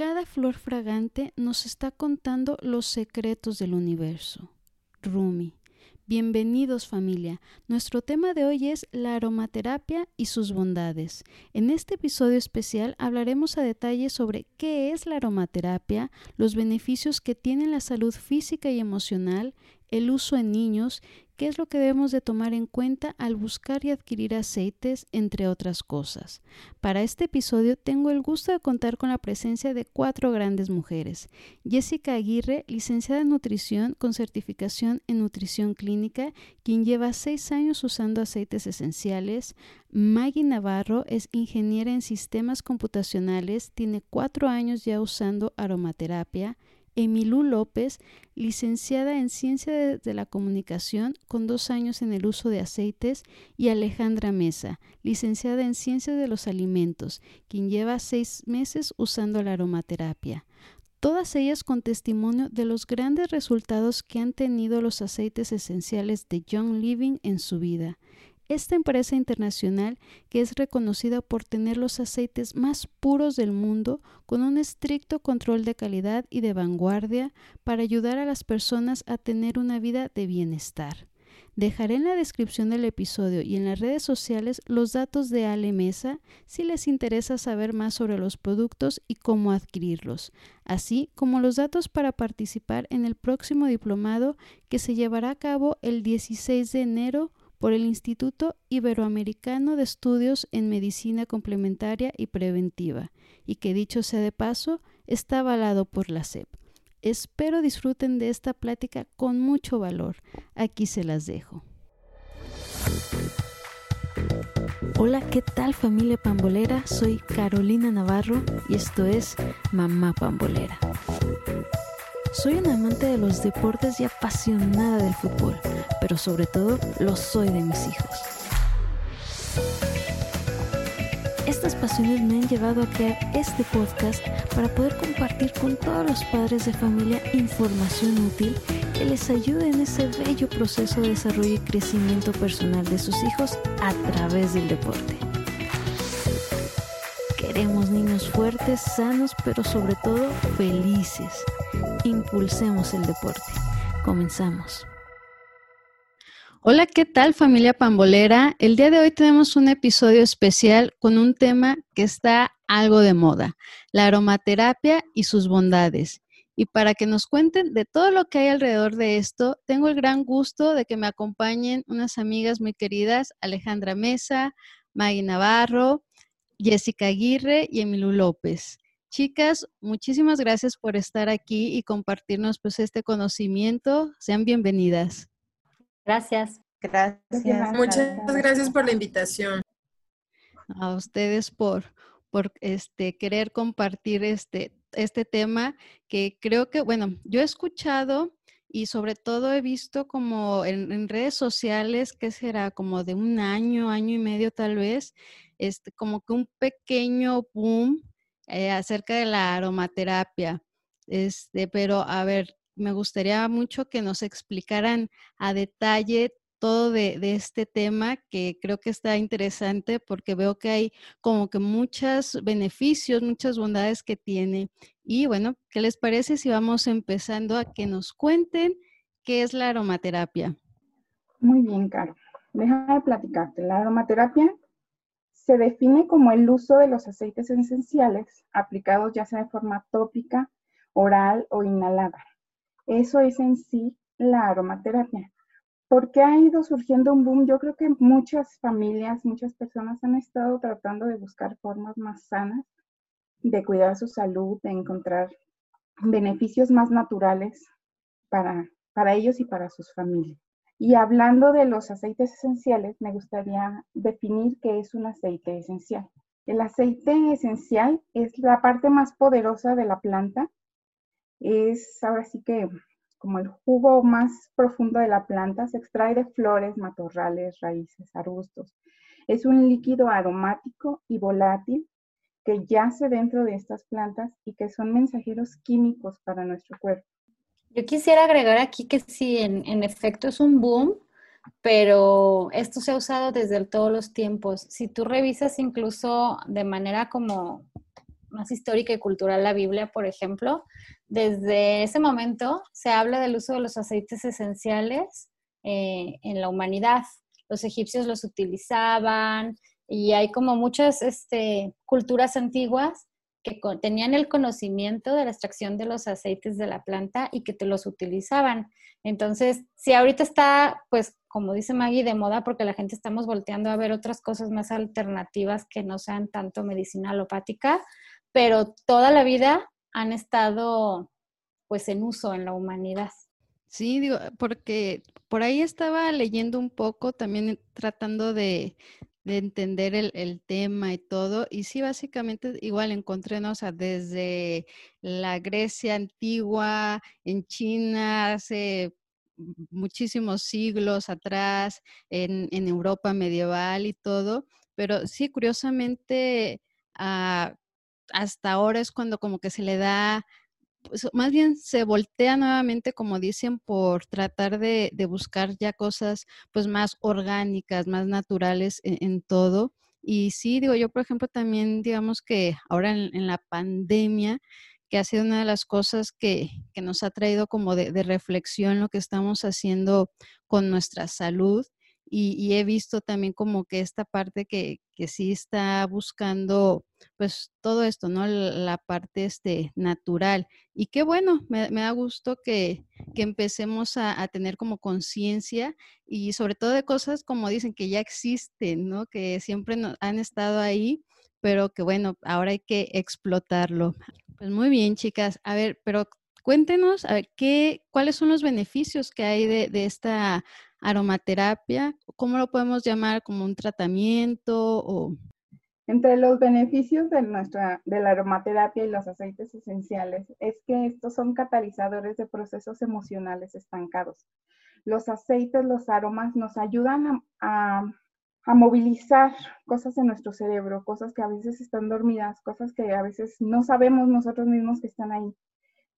Cada flor fragante nos está contando los secretos del universo. Rumi. Bienvenidos familia. Nuestro tema de hoy es la aromaterapia y sus bondades. En este episodio especial hablaremos a detalle sobre qué es la aromaterapia, los beneficios que tiene la salud física y emocional, el uso en niños qué es lo que debemos de tomar en cuenta al buscar y adquirir aceites, entre otras cosas. Para este episodio tengo el gusto de contar con la presencia de cuatro grandes mujeres. Jessica Aguirre, licenciada en nutrición con certificación en nutrición clínica, quien lleva seis años usando aceites esenciales. Maggie Navarro es ingeniera en sistemas computacionales, tiene cuatro años ya usando aromaterapia. Emilú López, licenciada en Ciencia de, la Comunicación con dos años en el uso de aceites, y Alejandra Mesa, licenciada en Ciencia de los Alimentos, quien lleva seis meses usando la aromaterapia. Todas ellas con testimonio de los grandes resultados que han tenido los aceites esenciales de Young Living en su vida esta empresa internacional que es reconocida por tener los aceites más puros del mundo con un estricto control de calidad y de vanguardia para ayudar a las personas a tener una vida de bienestar. Dejaré en la descripción del episodio y en las redes sociales los datos de Ale Mesa si les interesa saber más sobre los productos y cómo adquirirlos, así como los datos para participar en el próximo diplomado que se llevará a cabo el 16 de enero por el Instituto Iberoamericano de Estudios en Medicina Complementaria y Preventiva, y que dicho sea de paso, está avalado por la SEP. Espero disfruten de esta plática con mucho valor. Aquí se las dejo. Hola, ¿qué tal familia pambolera? Soy Carolina Navarro y esto es Mamá Pambolera. Soy una amante de los deportes y apasionada del fútbol, pero sobre todo lo soy de mis hijos. Estas pasiones me han llevado a crear este podcast para poder compartir con todos los padres de familia información útil que les ayude en ese bello proceso de desarrollo y crecimiento personal de sus hijos a través del deporte. Queremos niños fuertes, sanos, pero sobre todo felices impulsemos el deporte. Comenzamos. Hola, ¿qué tal familia pambolera? El día de hoy tenemos un episodio especial con un tema que está algo de moda, la aromaterapia y sus bondades. Y para que nos cuenten de todo lo que hay alrededor de esto, tengo el gran gusto de que me acompañen unas amigas muy queridas, Alejandra Mesa, Maggie Navarro, Jessica Aguirre y Emilu López. Chicas, muchísimas gracias por estar aquí y compartirnos pues este conocimiento. Sean bienvenidas. Gracias. Gracias. Muchas gracias por la invitación. A ustedes por, por este, querer compartir este, este tema que creo que, bueno, yo he escuchado y sobre todo he visto como en, en, redes sociales, que será como de un año, año y medio tal vez, este, como que un pequeño boom eh, acerca de la aromaterapia. Este, pero a ver, me gustaría mucho que nos explicaran a detalle todo de, este tema que creo que está interesante porque veo que hay como que muchos beneficios, muchas bondades que tiene. Y bueno, ¿qué les parece si vamos empezando a que nos cuenten qué es la aromaterapia? Muy bien, Caro. Déjame platicarte. La aromaterapia se define como el uso de los aceites esenciales aplicados ya sea de forma tópica, oral o inhalada. Eso es en sí la aromaterapia. ¿Por qué ha ido surgiendo un boom? Yo creo que muchas familias, muchas personas han estado tratando de buscar formas más sanas de cuidar su salud, de encontrar beneficios más naturales para, para ellos y para sus familias. Y hablando de los aceites esenciales, me gustaría definir qué es un aceite esencial. El aceite esencial es la parte más poderosa de la planta. Es ahora sí que como el jugo más profundo de la planta. Se extrae de flores, matorrales, raíces, arbustos. Es un líquido aromático y volátil que yace dentro de estas plantas y que son mensajeros químicos para nuestro cuerpo. Yo quisiera agregar aquí que sí, en, efecto es un boom, pero esto se ha usado desde todos los tiempos. Si tú revisas incluso de manera como más histórica y cultural la Biblia, por ejemplo, desde ese momento se habla del uso de los aceites esenciales eh, en la humanidad. Los egipcios los utilizaban y hay como muchas este, culturas antiguas que tenían el conocimiento de la extracción de los aceites de la planta y que te los utilizaban. Entonces, si ahorita está, pues, como dice Maggie, de moda porque la gente estamos volteando a ver otras cosas más alternativas que no sean tanto medicina alopática, pero toda la vida han estado, pues, en uso en la humanidad. Sí, digo, porque por ahí estaba leyendo un poco, también tratando de, de entender el, tema y todo. Y sí, básicamente igual encontré, ¿no? o sea, desde la Grecia antigua, en China, hace muchísimos siglos atrás, en, Europa medieval y todo. Pero sí, curiosamente, ah, hasta ahora es cuando como que se le da pues, más bien se voltea nuevamente, como dicen, por tratar de, buscar ya cosas pues más orgánicas, más naturales en, todo. Y sí, digo, yo por ejemplo también, digamos que ahora en, la pandemia, que ha sido una de las cosas que, nos ha traído como de, de reflexión lo que estamos haciendo con nuestra salud y, he visto también como que esta parte que, que sí está buscando pues todo esto, ¿no? La, parte este, natural. Y qué bueno, me, da gusto que, que empecemos a, a, tener como conciencia y sobre todo de cosas como dicen que ya existen, ¿no? Que siempre han estado ahí, pero que bueno, ahora hay que explotarlo. Pues muy bien, chicas. A ver, pero cuéntenos, ¿qué, ¿cuáles son los beneficios que hay de, de esta aromaterapia? ¿Cómo lo podemos llamar? ¿Como un tratamiento o...? Entre los beneficios de, nuestra, de la aromaterapia y los aceites esenciales es que estos son catalizadores de procesos emocionales estancados. Los aceites, los aromas nos ayudan a, a movilizar cosas en nuestro cerebro, cosas que a veces están dormidas, cosas que a veces no sabemos nosotros mismos que están ahí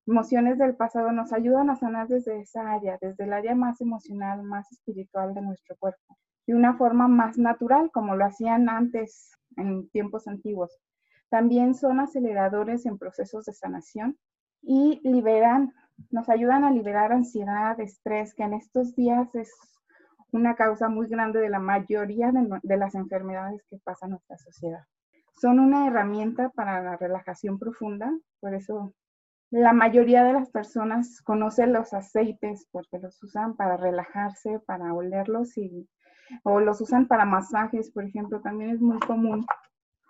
emociones del pasado nos ayudan a sanar desde esa área, desde el área más emocional, más espiritual de nuestro cuerpo, de una forma más natural, como lo hacían antes en tiempos antiguos. También son aceleradores en procesos de sanación y liberan, nos ayudan a liberar ansiedad, estrés, que en estos días es una causa muy grande de la mayoría de, de las enfermedades que pasa en nuestra sociedad. Son una herramienta para la relajación profunda, por eso la mayoría de las personas conocen los aceites porque los usan para relajarse, para olerlos y, o los usan para masajes, por ejemplo, también es muy común.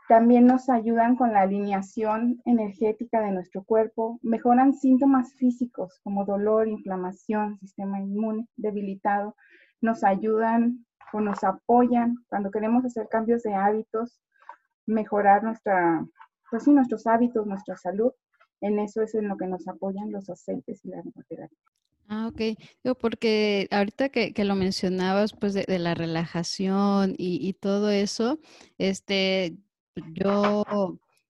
También nos ayudan con la alineación energética de nuestro cuerpo, mejoran síntomas físicos como dolor, inflamación, sistema inmune debilitado, nos ayudan o nos apoyan cuando queremos hacer cambios de hábitos, mejorar nuestra, pues nuestros hábitos, nuestra salud en eso es en lo que nos apoyan los aceites y la aromaterapia. Ah, ok. porque ahorita que, lo mencionabas, pues de, la relajación y, todo eso, este, yo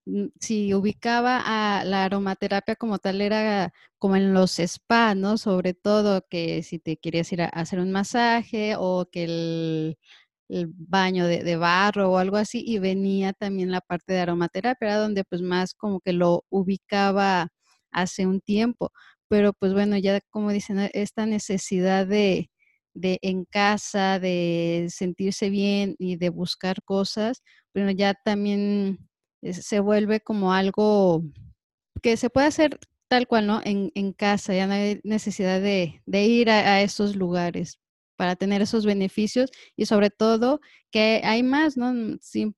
mm, si ubicaba a la aromaterapia como tal era como en los spas, ¿no? Sobre todo que si te querías ir a hacer un masaje o que el, el baño de, barro o algo así, y venía también la parte de aromaterapia, era donde pues más como que lo ubicaba hace un tiempo. Pero pues bueno, ya como dicen, e, esta necesidad de, de en casa, de sentirse bien y de buscar cosas, bueno, ya también se vuelve como algo que se puede hacer tal cual, ¿no? En, en casa, ya no hay necesidad de, de ir a, esos lugares para tener esos beneficios y sobre todo que hay más, ¿no?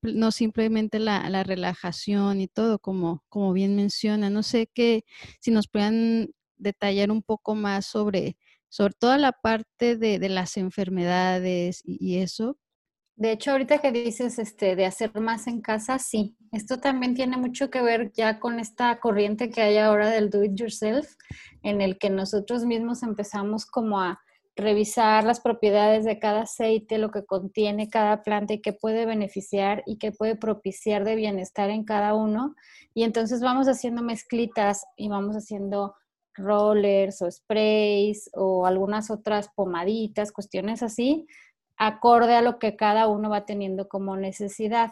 no simplemente la, relajación y todo, como, como bien menciona. No sé qué, si nos puedan detallar un poco más sobre, sobre toda la parte de, las enfermedades y, eso. De hecho, ahorita que dices este, de hacer más en casa, sí. Esto también tiene mucho que ver ya con esta corriente que hay ahora del do it yourself, en el que nosotros mismos empezamos como a revisar las propiedades de cada aceite, lo que contiene cada planta y qué puede beneficiar y qué puede propiciar de bienestar en cada uno. Y entonces vamos haciendo mezclitas y vamos haciendo rollers o sprays o algunas otras pomaditas, cuestiones así, acorde a lo que cada uno va teniendo como necesidad.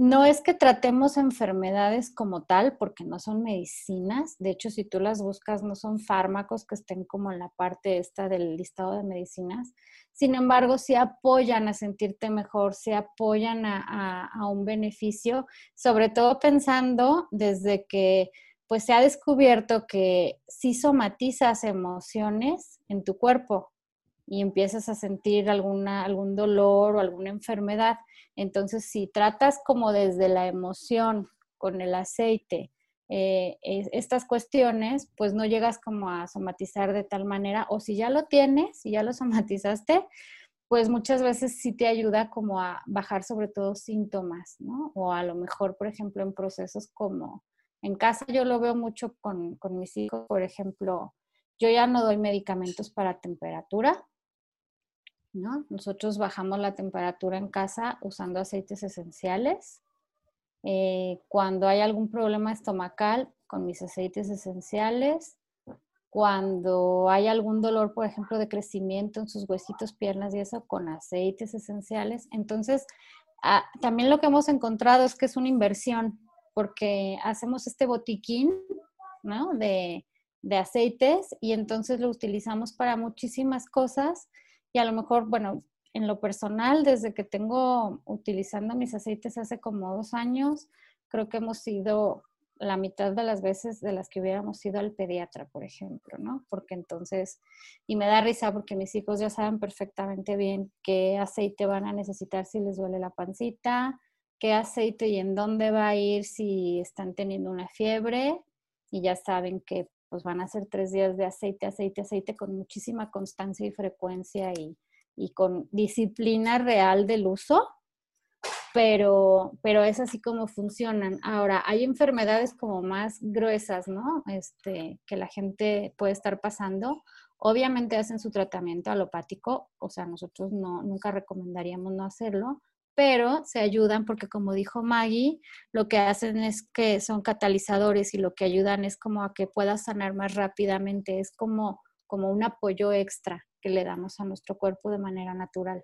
No es que tratemos enfermedades como tal, porque no son medicinas. De hecho, si tú las buscas, no son fármacos que estén como en la parte esta del listado de medicinas. Sin embargo, sí apoyan a sentirte mejor, sí apoyan a, un beneficio, sobre todo pensando desde que pues se ha descubierto que si somatizas emociones en tu cuerpo y empiezas a sentir alguna, algún dolor o alguna enfermedad. Entonces, si tratas como desde la emoción con el aceite, eh, estas cuestiones, pues no llegas como a somatizar de tal manera, o si ya lo tienes, si ya lo somatizaste, pues muchas veces sí te ayuda como a bajar sobre todo síntomas, ¿no? O a lo mejor, por ejemplo, en procesos como en casa yo lo veo mucho con, con mis hijos, por ejemplo, yo ya no doy medicamentos para temperatura, ¿no? Nosotros bajamos la temperatura en casa usando aceites esenciales. Eh, cuando hay algún problema estomacal, con mis aceites esenciales. Cuando hay algún dolor, por ejemplo, de crecimiento en sus huesitos, piernas y eso, con aceites esenciales. Entonces, ah, también lo que hemos encontrado es que es una inversión, porque hacemos este botiquín. De, de aceites y entonces lo utilizamos para muchísimas cosas y a lo mejor, bueno, en lo personal, desde que tengo utilizando mis aceites hace como dos años, creo que hemos ido la mitad de las veces de las que hubiéramos ido al pediatra, por ejemplo, ¿no? Porque entonces, y me da risa porque mis hijos ya saben perfectamente bien qué aceite van a necesitar si les duele la pancita, qué aceite y en dónde va a ir si están teniendo una fiebre, y ya saben que pues van a ser tres días de aceite, aceite, aceite con muchísima constancia y frecuencia y, con disciplina real del uso, pero, pero es así como funcionan. Ahora, hay enfermedades como más gruesas, ¿no? Este, que la gente puede estar pasando. Obviamente hacen su tratamiento alopático, o sea, nosotros no, nunca recomendaríamos no hacerlo, pero se ayudan porque como dijo Maggie, lo que hacen es que son catalizadores y lo que ayudan es como a que puedas sanar más rápidamente, es como, como un apoyo extra que le damos a nuestro cuerpo de manera natural.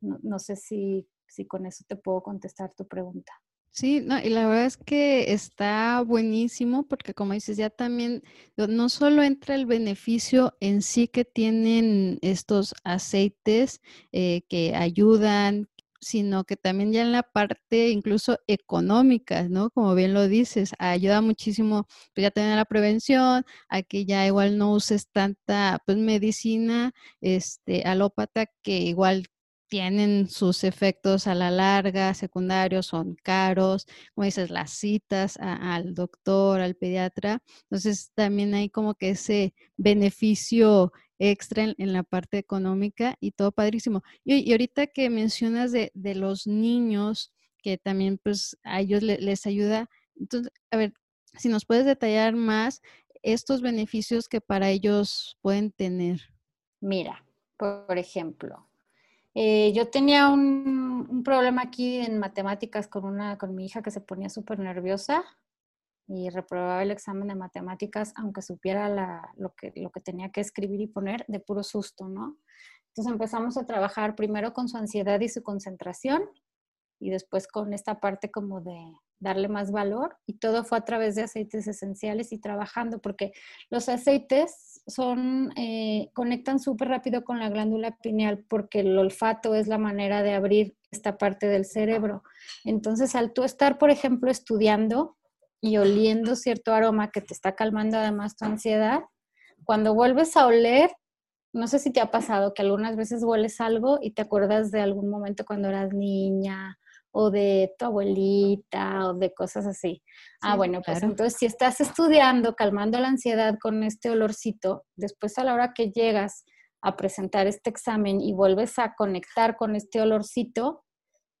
No, sé si, si con eso te puedo contestar tu pregunta. Sí, no, y la verdad es que está buenísimo porque como dices, ya también no solo entra el beneficio en sí que tienen estos aceites eh, que ayudan, sino que también ya en la parte incluso económica, ¿no? Como bien lo dices, ayuda muchísimo pues ya tener la prevención, a que ya igual no uses tanta pues medicina este alópata que igual tienen sus efectos a la larga, secundarios, son caros, como dices, las citas al doctor, al pediatra. Entonces, también hay como que ese beneficio extra en, la parte económica y todo padrísimo. Y, ahorita que mencionas de, los niños, que también pues a ellos les ayuda, entonces, a ver, si nos puedes detallar más estos beneficios que para ellos pueden tener. Mira, por ejemplo, eh, yo tenía un, un, problema aquí en matemáticas con, una, con mi hija que se ponía súper nerviosa y reprobaba el examen de matemáticas, aunque supiera lo, que, tenía que escribir y poner de puro susto, ¿no? Entonces empezamos a trabajar primero con su ansiedad y su concentración y después con esta parte como de darle más valor y todo fue a través de aceites esenciales y trabajando porque los aceites son eh, conectan súper rápido con la glándula pineal porque el olfato es la manera de abrir esta parte del cerebro. Entonces al tú estar, por ejemplo, estudiando y oliendo cierto aroma que te está calmando además tu ansiedad, cuando vuelves a oler, no sé si te ha pasado que algunas veces hueles algo y te acuerdas de algún momento cuando eras niña o de tu abuelita o de cosas así. ah, bueno, pues entonces si estás estudiando, calmando la ansiedad con este olorcito, después a la hora que llegas a presentar este examen y vuelves a conectar con este olorcito,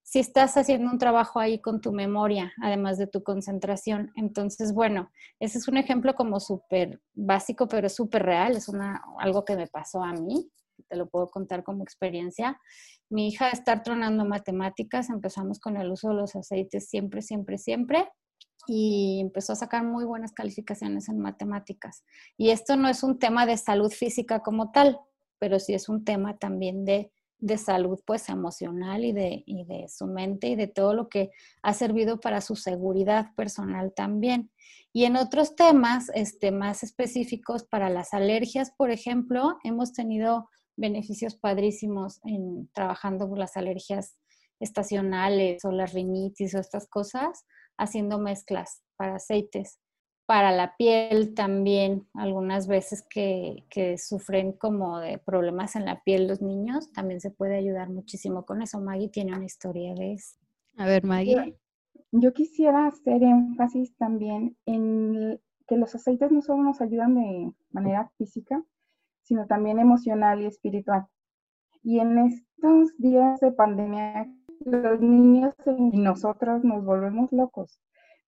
si estás haciendo un trabajo ahí con tu memoria, además de tu concentración. Entonces, bueno, ese es un ejemplo como súper básico, pero súper real. Es una, algo que me pasó a mí, te lo puedo contar como experiencia. Mi hija estar tronando matemáticas, empezamos con el uso de los aceites siempre, siempre, siempre. Y empezó a sacar muy buenas calificaciones en matemáticas. Y esto no es un tema de salud física como tal, pero sí es un tema también de de salud pues emocional y de, y de su mente y de todo lo que ha servido para su seguridad personal también. Y en otros temas este, más específicos para las alergias, por ejemplo, hemos tenido beneficios padrísimos en trabajando con las alergias estacionales o las rinitis o estas cosas, haciendo mezclas para aceites para la piel también, algunas veces que, sufren como de problemas en la piel los niños, también se puede ayudar muchísimo con eso. Maggie tiene una historia de eso. A ver, Maggie. Yo, quisiera hacer énfasis también en que los aceites no solo nos ayudan de manera física, sino también emocional y espiritual. Y en estos días de pandemia, los niños y nosotros nos volvemos locos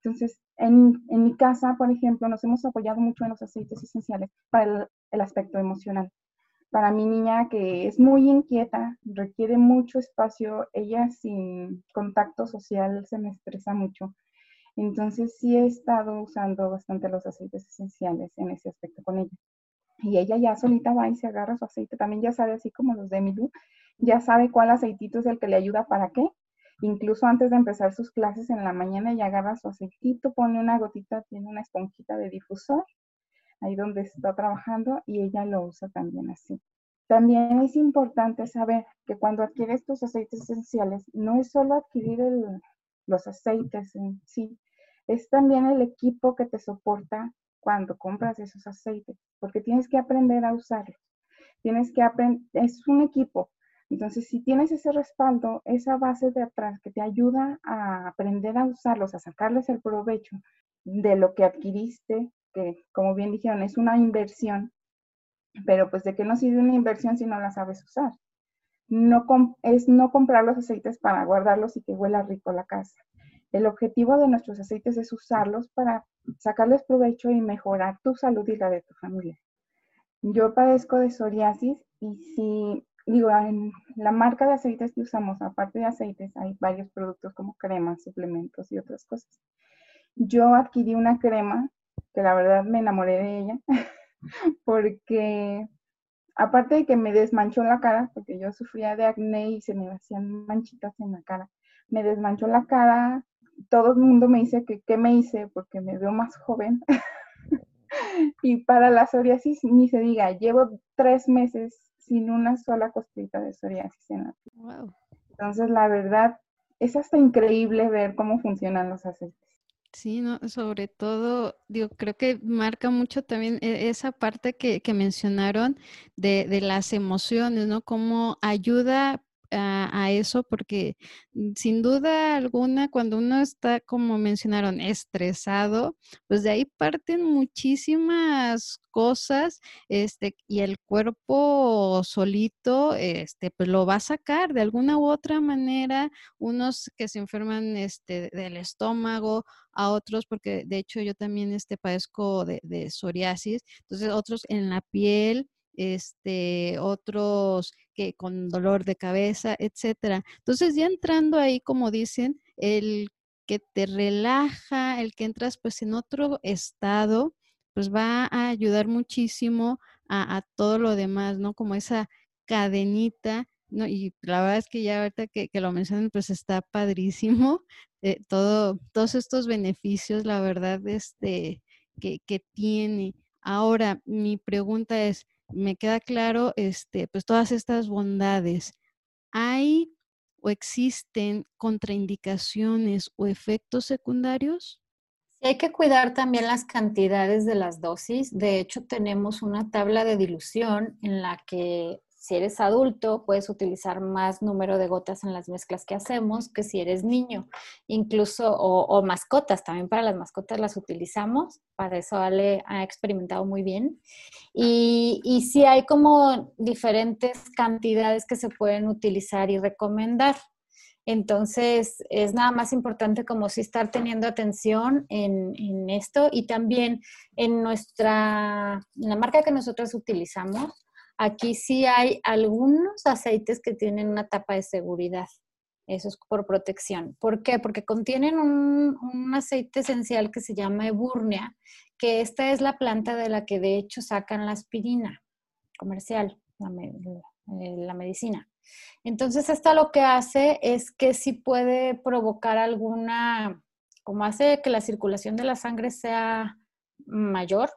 entonces, en, mi casa, por ejemplo, nos hemos apoyado mucho en los aceites esenciales para el, aspecto emocional. Para mi niña que es muy inquieta, requiere mucho espacio, ella sin contacto social se me estresa mucho. Entonces sí he estado usando bastante los aceites esenciales en ese aspecto con ella. Y ella ya solita va y se agarra su aceite. También ya sabe, así como los de Milú, ya sabe cuál aceitito es el que le ayuda para qué Incluso antes de empezar sus clases en la mañana, ella agarra su aceitito, pone una gotita, tiene una esponjita de difusor, ahí donde está trabajando, y ella lo usa también así. También es importante saber que cuando adquieres tus aceites esenciales, no es solo adquirir los aceites en sí, es también el equipo que te soporta cuando compras esos aceites, porque tienes que aprender a usarlos. Tienes que aprender, es un equipo, entonces, si tienes ese respaldo, esa base de atrás que te ayuda a aprender a usarlos, a sacarles el provecho de lo que adquiriste, que como bien dijeron, es una inversión, pero pues de qué no sirve una inversión si no la sabes usar. No es no comprar los aceites para guardarlos y que huela rico la casa. El objetivo de nuestros aceites es usarlos para sacarles provecho y mejorar tu salud y la de tu familia. Yo padezco de psoriasis y si digo, en la marca de aceites que usamos, aparte de aceites, hay varios productos como cremas, suplementos y otras cosas. Yo adquirí una crema que la verdad me enamoré de ella porque aparte de que me desmanchó la cara, porque yo sufría de acné y se me hacían manchitas en la cara, me desmanchó la cara, todo el mundo me dice que qué me hice porque me veo más joven. y para la psoriasis, ni se diga, llevo tres meses sin una sola costrita de psoriasis en la piel. Entonces, la verdad, es hasta increíble ver cómo funcionan los aceites. Sí, no, sobre todo, digo, creo que marca mucho también e, esa parte que, mencionaron de, de, las emociones, ¿no? Cómo ayuda a, eso porque mm, sin duda alguna cuando uno está, como mencionaron, estresado, pues de ahí parten muchísimas cosas, este, y el cuerpo solito, este, pues lo va a sacar de alguna u otra manera, unos que se enferman, este, del estómago, a otros, porque de hecho yo también, este, padezco de, de psoriasis, entonces otros en la piel, este, otros que con dolor de cabeza, etcétera. Entonces, ya entrando ahí, como dicen, el que te relaja, el que entras pues en otro estado, pues va a ayudar muchísimo a, todo lo demás, ¿no? Como esa cadenita, ¿no? Y la verdad es que ya ahorita que, lo mencionan, pues está padrísimo eh, todo, todos estos beneficios, la verdad, este, que, que tiene. Ahora, mi pregunta es, me queda claro, este, pues todas estas bondades. ¿Hay o existen contraindicaciones o efectos secundarios? Sí, hay que cuidar también las cantidades de las dosis. De hecho, tenemos una tabla de dilución en la que si eres adulto, puedes utilizar más número de gotas en las mezclas que hacemos que si eres niño. Incluso, o, mascotas, también para las mascotas las utilizamos. Para eso Ale ha experimentado muy bien. Y, y sí hay como diferentes cantidades que se pueden utilizar y recomendar. Entonces, es nada más importante como si estar teniendo atención en, en, esto y también en nuestra, en la marca que nosotros utilizamos, Aquí sí hay algunos aceites que tienen una tapa de seguridad. Eso es por protección. ¿Por qué? Porque contienen un, aceite esencial que se llama eburnia, que esta es la planta de la que de hecho sacan la aspirina comercial, la, eh, medicina. Entonces, esto lo que hace es que sí puede provocar alguna, como hace que la circulación de la sangre sea mayor.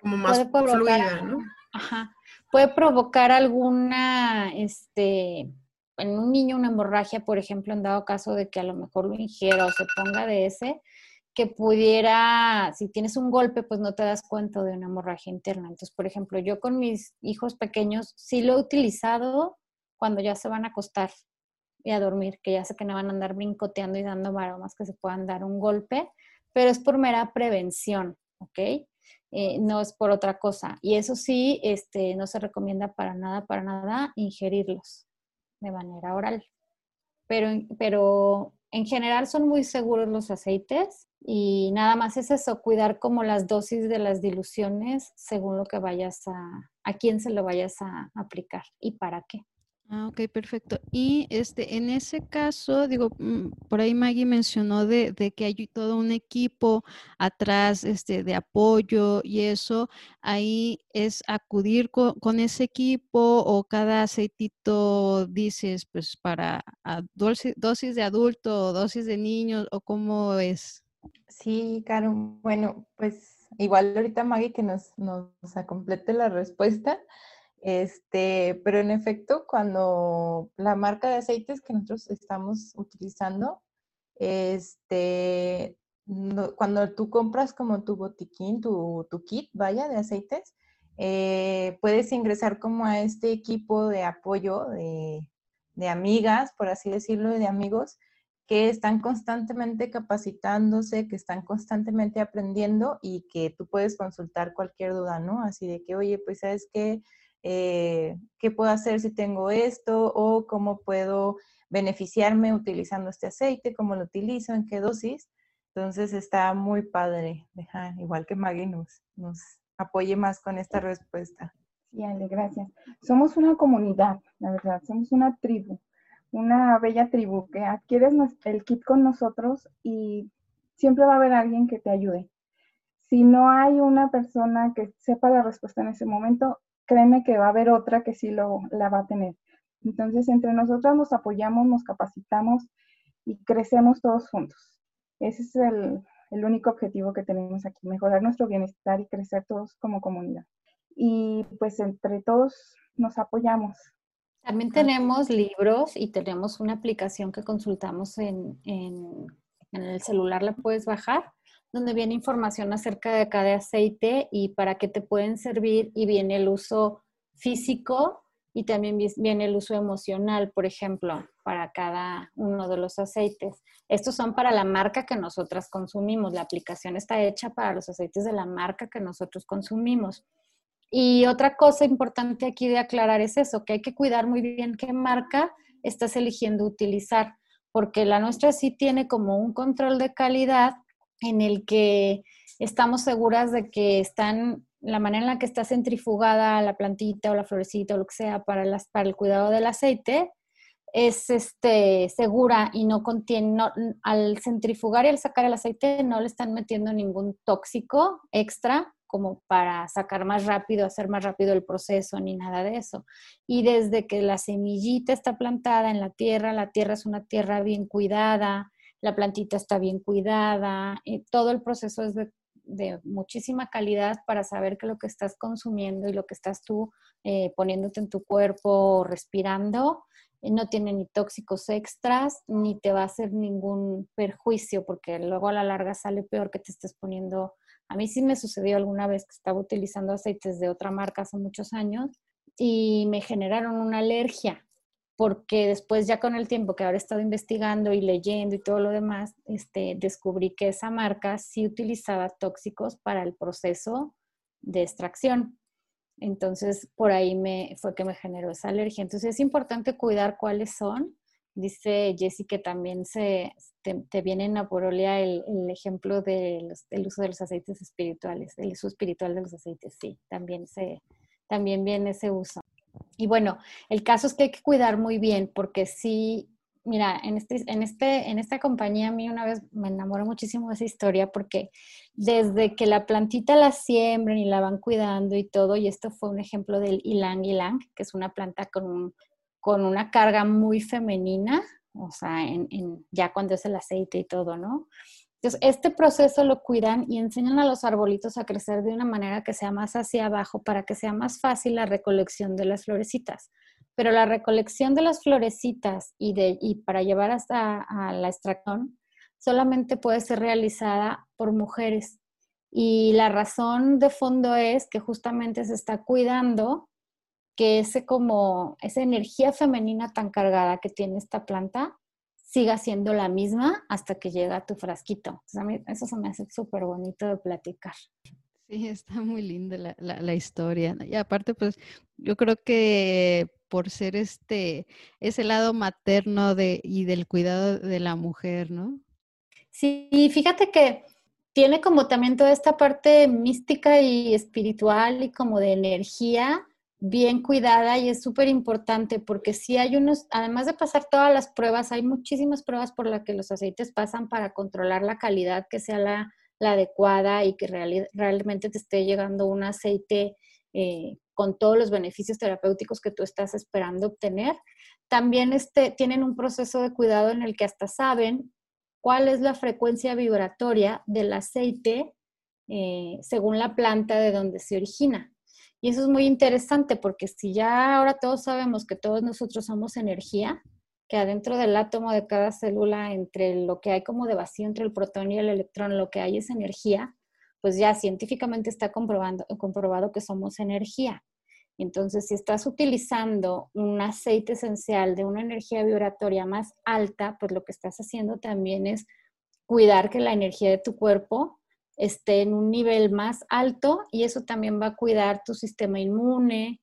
Como más fluida, ¿no? Ajá. Puede provocar alguna, este, en un niño una hemorragia, por ejemplo, en dado caso de que a lo mejor lo ingiera o se ponga de ese, que pudiera, si tienes un golpe, pues no te das cuenta de una hemorragia interna. Entonces, por ejemplo, yo con mis hijos pequeños sí lo he utilizado cuando ya se van a acostar y a dormir, que ya sé que no van a andar brincoteando y dando maromas que se puedan dar un golpe, pero es por mera prevención, ¿ok? Eh, no es por otra cosa. Y eso sí, este, no se recomienda para nada, para nada ingerirlos de manera oral. Pero, pero en general son muy seguros los aceites y nada más es eso, cuidar como las dosis de las diluciones según lo que vayas a, a quién se lo vayas a aplicar y para qué. Ah, ok, perfecto. Y este, en ese caso, digo, mm, por ahí Maggie mencionó de, que hay todo un equipo atrás este, de apoyo y eso, ahí es acudir con, ese equipo o cada aceitito dices, pues para dosis, dosis de adulto o dosis de niños o cómo es. Sí, Caro, bueno, pues igual ahorita Maggie que nos, nos complete la respuesta. Este, pero en efecto, cuando la marca de aceites que nosotros estamos utilizando, este, cuando tú compras como tu botiquín, tu, kit, vaya, de aceites, eh, puedes ingresar como a este equipo de apoyo de, de amigas, por así decirlo, de amigos, que están constantemente capacitándose, que están constantemente aprendiendo y que tú puedes consultar cualquier duda, ¿no? Así de que, oye, pues sabes que eh, qué puedo hacer si tengo esto o cómo puedo beneficiarme utilizando este aceite, cómo lo utilizo, en qué dosis. Entonces está muy padre, dejar, igual que Maggie nos, nos apoye más con esta respuesta. Sí, Ale, gracias. Somos una comunidad, la verdad, somos una tribu, una bella tribu que adquieres el kit con nosotros y siempre va a haber alguien que te ayude. Si no hay una persona que sepa la respuesta en ese momento, créeme que va a haber otra que sí lo, la va a tener. Entonces, entre nosotras nos apoyamos, nos capacitamos y crecemos todos juntos. Ese es el, el único objetivo que tenemos aquí, mejorar nuestro bienestar y crecer todos como comunidad. Y pues entre todos nos apoyamos. También tenemos libros y tenemos una aplicación que consultamos en, en, en el celular, la puedes bajar donde viene información acerca de cada aceite y para qué te pueden servir y viene el uso físico y también viene el uso emocional, por ejemplo, para cada uno de los aceites. Estos son para la marca que nosotras consumimos. La aplicación está hecha para los aceites de la marca que nosotros consumimos. Y otra cosa importante aquí de aclarar es eso, que hay que cuidar muy bien qué marca estás eligiendo utilizar, porque la nuestra sí tiene como un control de calidad en el que estamos seguras de que están, la manera en la que está centrifugada la plantita o la florecita o lo que sea para, las, para el cuidado del aceite, es este, segura y no contiene, al centrifugar y al sacar el aceite no le están metiendo ningún tóxico extra como para sacar más rápido, hacer más rápido el proceso, ni nada de eso. Y desde que la semillita está plantada en la tierra, la tierra es una tierra bien cuidada, la plantita está bien cuidada, y todo el proceso es de, muchísima calidad para saber que lo que estás consumiendo y lo que estás tú eh, poniéndote en tu cuerpo, respirando, eh, no tiene ni tóxicos extras, ni te va a hacer ningún perjuicio, porque luego a la larga sale peor que te estés poniendo. A mí sí me sucedió alguna vez que estaba utilizando aceites de otra marca hace muchos años y me generaron una alergia porque después ya con el tiempo que ahora he estado investigando y leyendo y todo lo demás, este, descubrí que esa marca sí utilizaba tóxicos para el proceso de extracción. Entonces, por ahí me, fue que me generó esa alergia. Entonces, es importante cuidar cuáles son. Dice Jessie que también se, te, viene en Aporolia el, el ejemplo del uso de los aceites espirituales, el uso espiritual de los aceites, sí, también, se, también viene ese uso. Y bueno, el caso es que hay que cuidar muy bien porque si, mira, en, este, en, este, en esta compañía a mí una vez me enamoró muchísimo de esa historia porque desde que la plantita la siembran y la van cuidando y todo, y esto fue un ejemplo del ylang ylang, que es una planta con un con una carga muy femenina, o sea, en, ya cuando es el aceite y todo, ¿no? Entonces, este proceso lo cuidan y enseñan a los arbolitos a crecer de una manera que sea más hacia abajo para que sea más fácil la recolección de las florecitas. Pero la recolección de las florecitas y, de, y para llevar hasta a la extracción solamente puede ser realizada por mujeres. Y la razón de fondo es que justamente se está cuidando que ese como esa energía femenina tan cargada que tiene esta planta siga siendo la misma hasta que llega tu frasquito. a mí eso se me hace súper bonito de platicar. Sí, está muy linda la, la, historia. Y aparte, pues yo creo que por ser este, ese lado materno de, y del cuidado de la mujer, ¿no? Sí, fíjate que tiene como también toda esta parte mística y espiritual y como de energía bien cuidada y es súper importante porque si hay unos, además de pasar todas las pruebas, hay muchísimas pruebas por las que los aceites pasan para controlar la calidad que sea la, adecuada y que realmente te esté llegando un aceite eh, con todos los beneficios terapéuticos que tú estás esperando obtener. También este, tienen un proceso de cuidado en el que hasta saben cuál es la frecuencia vibratoria del aceite eh, según la planta de donde se origina. Y eso es muy interesante porque si ya ahora todos sabemos que todos nosotros somos energía, que adentro del átomo de cada célula, entre lo que hay como de vacío entre el protón y el electrón, lo que hay es energía, pues ya científicamente está comprobando, comprobado que somos energía. Entonces, si estás utilizando un aceite esencial de una energía vibratoria más alta, pues lo que estás haciendo también es cuidar que la energía de tu cuerpo esté en un nivel más alto y eso también va a cuidar tu sistema inmune,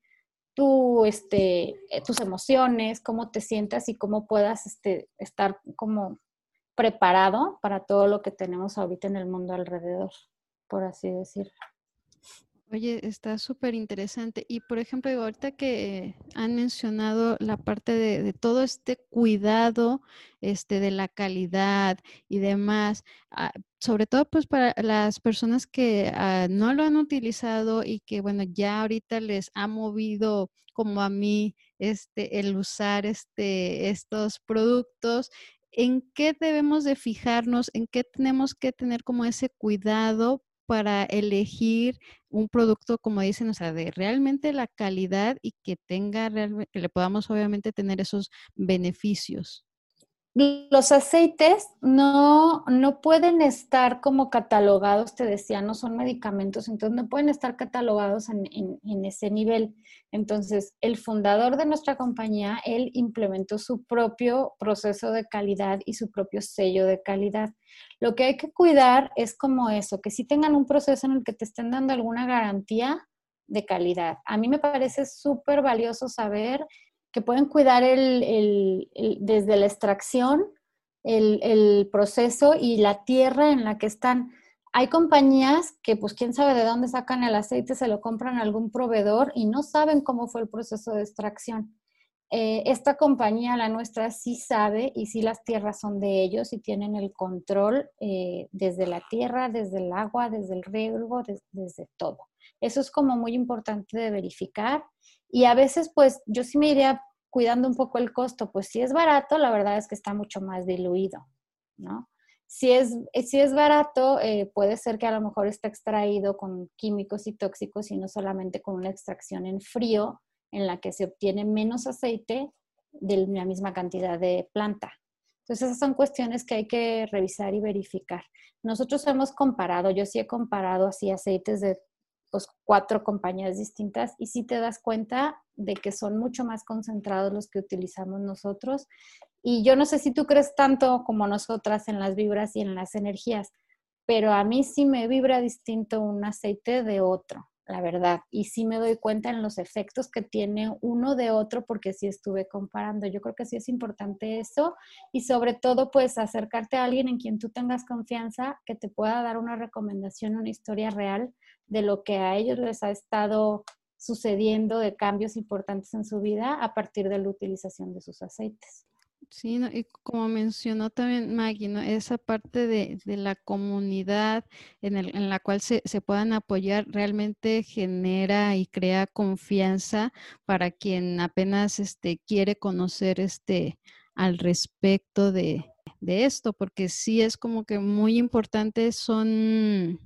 tu, este, eh, tus emociones, cómo te sientas y cómo puedas este, estar como preparado para todo lo que tenemos ahorita en el mundo alrededor, por así decirlo. Oye, está súper interesante. Y por ejemplo, ahorita que han mencionado la parte de, todo este cuidado este, de la calidad y demás, ah, sobre todo pues para las personas que ah, no lo han utilizado y que bueno, ya ahorita les ha movido como a mí este, el usar este, estos productos, ¿en qué debemos de fijarnos? ¿En qué tenemos que tener como ese cuidado para elegir un producto, como dicen, o sea, de realmente la calidad y que tenga que le podamos obviamente tener esos beneficios. Los aceites no, no pueden estar como catalogados, te decía, no son medicamentos, entonces no pueden estar catalogados en, en, ese nivel. Entonces, el fundador de nuestra compañía, él implementó su propio proceso de calidad y su propio sello de calidad. Lo que hay que cuidar es como eso, que si tengan un proceso en el que te estén dando alguna garantía de calidad. A mí me parece súper valioso saber que pueden cuidar el, desde la extracción, el, proceso y la tierra en la que están. Hay compañías que, pues, quién sabe de dónde sacan el aceite, se lo compran a algún proveedor y no saben cómo fue el proceso de extracción. Eh, esta compañía, la nuestra, sí sabe y sí las tierras son de ellos y tienen el control eh, desde la tierra, desde el agua, desde el riego, desde todo. Eso es como muy importante de verificar. Y a veces, pues, yo sí me iría cuidando un poco el costo. Pues si es barato, la verdad es que está mucho más diluido, ¿no? Si es, si es barato, eh, puede ser que a lo mejor está extraído con químicos y tóxicos y no solamente con una extracción en frío en la que se obtiene menos aceite de la misma cantidad de planta. Entonces, esas son cuestiones que hay que revisar y verificar. Nosotros hemos comparado, yo sí he comparado así aceites de pues, cuatro compañías distintas y sí te das cuenta de que son mucho más concentrados los que utilizamos nosotros. Y yo no sé si tú crees tanto como nosotras en las vibras y en las energías, pero a mí sí me vibra distinto un aceite de otro, la verdad. Y sí me doy cuenta en los efectos que tiene uno de otro porque sí estuve comparando. Yo creo que sí es importante eso y sobre todo pues acercarte a alguien en quien tú tengas confianza que te pueda dar una recomendación, una historia real de lo que a ellos les ha estado sucediendo de cambios importantes en su vida a partir de la utilización de sus aceites. Sí, y como mencionó también Maggie, ¿no? esa parte de, la comunidad en, el, en, la cual se, se, puedan apoyar realmente genera y crea confianza para quien apenas este, quiere conocer este, al respecto de, de esto, porque sí es como que muy importante, son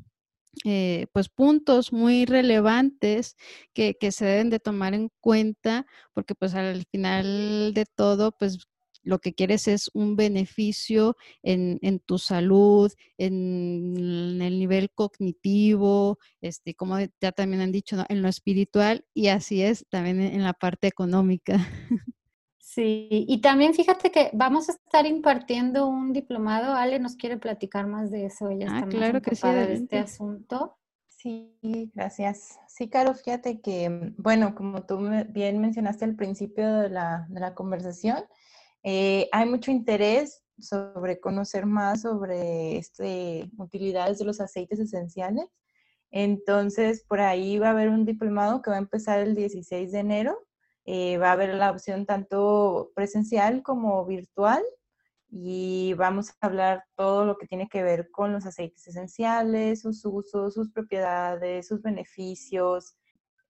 eh, pues puntos muy relevantes que, que, se deben de tomar en cuenta porque pues al final de todo pues lo que quieres es un beneficio en, en tu salud, en, el nivel cognitivo, este, como ya también han dicho, en lo espiritual y así es también en la parte económica. Sí, y también fíjate que vamos a estar impartiendo un diplomado. Ale nos quiere platicar más de eso. Ella ah, está claro que sí, de este asunto. Sí, gracias. Sí, Caro, fíjate que, mm, bueno, como tú bien mencionaste al principio de la, de la conversación, eh, hay mucho interés sobre conocer más sobre este, utilidades de los aceites esenciales. Entonces, por ahí va a haber un diplomado que va a empezar el 16 de enero eh, va a haber la opción tanto presencial como virtual y vamos a hablar todo lo que tiene que ver con los aceites esenciales, sus usos, sus propiedades, sus beneficios,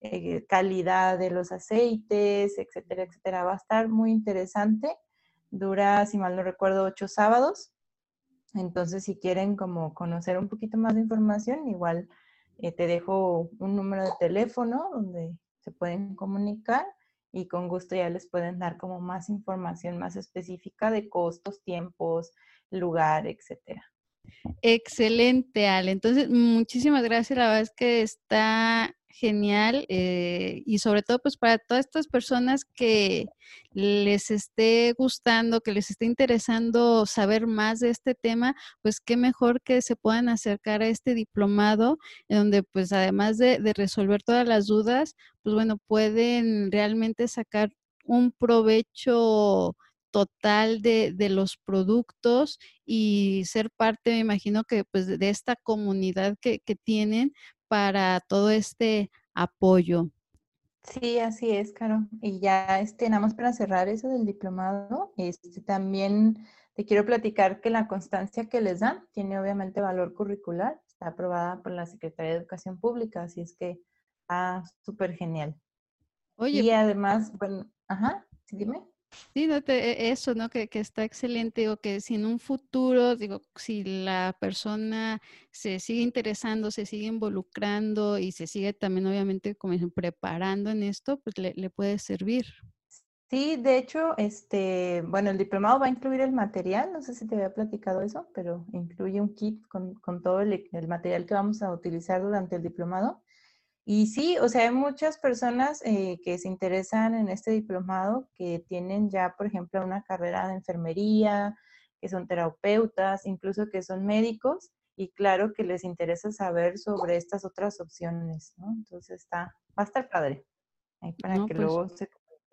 eh, calidad de los aceites, etcétera, etcétera. Va a estar muy interesante. Dura, si mal no recuerdo, ocho sábados. Entonces, si quieren como conocer un poquito más de información, igual eh, te dejo un número de teléfono donde se pueden comunicar y con gusto ya les pueden dar como más información más específica de costos, tiempos, lugar, etcétera. Excelente, Ale. Entonces, muchísimas gracias. La verdad es que está genial eh, y sobre todo pues para todas estas personas que les esté gustando, que les esté interesando saber más de este tema, pues qué mejor que se puedan acercar a este diplomado, en donde pues además de, de resolver todas las dudas, pues bueno, pueden realmente sacar un provecho total de, de, los productos y ser parte, me imagino que pues de esta comunidad que, que tienen para todo este apoyo. Sí, así es, Caro. Y ya, este, nada más para cerrar eso del diplomado, este, también te quiero platicar que la constancia que les dan tiene obviamente valor curricular, está aprobada por la Secretaría de Educación Pública, así es que está súper genial. Oye. Y además, bueno, ajá, dime. Sí, no e, eso, ¿no? Que, que, está excelente. Digo, que si en un futuro, digo, si la persona se sigue interesando, se sigue involucrando y se sigue también, obviamente, como dicen, preparando en esto, pues le, le, puede servir. Sí, de hecho, este, bueno, el diplomado va a incluir el material, no sé si te había platicado eso, pero incluye un kit con, con todo el material que vamos a utilizar durante el diplomado. Y sí, o sea, hay muchas personas eh, que se interesan en este diplomado que tienen ya, por ejemplo, una carrera de enfermería, que son terapeutas, incluso que son médicos, y claro que les interesa saber sobre estas otras opciones, ¿no? Entonces está, va a estar padre, para que pues luego se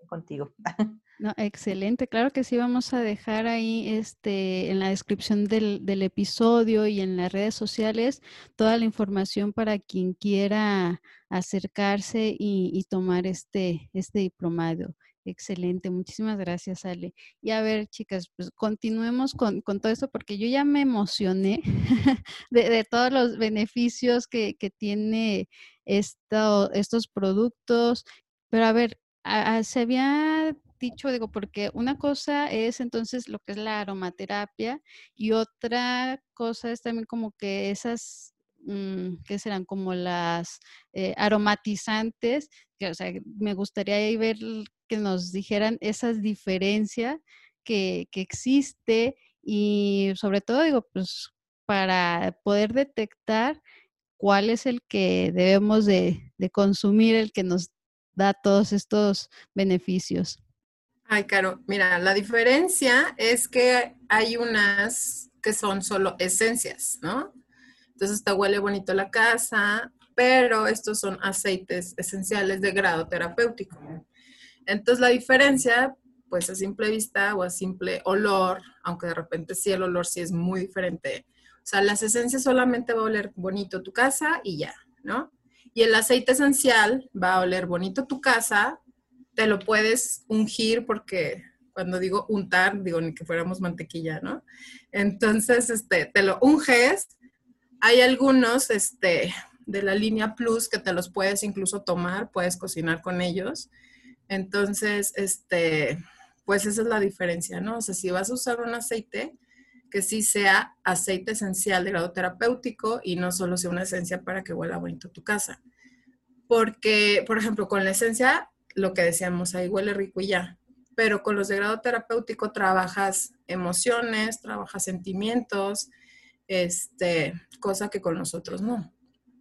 contigo. No, excelente, claro que sí, vamos a dejar ahí este en la descripción del, del, episodio y en las redes sociales toda la información para quien quiera acercarse y, tomar este, este diplomado. Excelente, muchísimas gracias, Ale. Y a ver, chicas, pues continuemos con, con todo esto porque yo ya me emocioné de, todos los beneficios que, que tiene esto, estos productos. Pero a ver, se había dicho, digo, porque una cosa es entonces lo que es la aromaterapia y otra cosa es también como que esas, mm, que serán como las eh, aromatizantes, o sea, me gustaría ver que nos dijeran esas diferencias que, que existe y sobre todo, digo, pues para poder detectar cuál es el que debemos de, de consumir, el que nos da todos estos beneficios. Ay, Caro, mira, la diferencia es que hay unas que son solo esencias, ¿no? Entonces te huele bonito la casa, pero estos son aceites esenciales de grado terapéutico. Entonces la diferencia, pues a simple vista o a simple olor, aunque de repente sí el olor sí es muy diferente. O sea, las esencias solamente va a oler bonito tu casa y ya, ¿no? Y el aceite esencial va a oler bonito tu casa, te lo puedes ungir porque Cuando digo untar, digo ni que fuéramos mantequilla, ¿no? Entonces, este, te lo unges. Hay algunos, este, de la línea Plus que te los puedes incluso tomar, puedes cocinar con ellos. Entonces, este, pues esa es la diferencia, ¿no? O sea, si vas a usar un aceite, que sí sea aceite esencial de grado terapéutico y no solo sea una esencia para que huela bonito tu casa. Porque, por ejemplo, con la esencia, lo que decíamos, ahí huele rico y ya. Pero con los de grado terapéutico trabajas emociones, trabajas sentimientos, este, cosa que con nosotros no.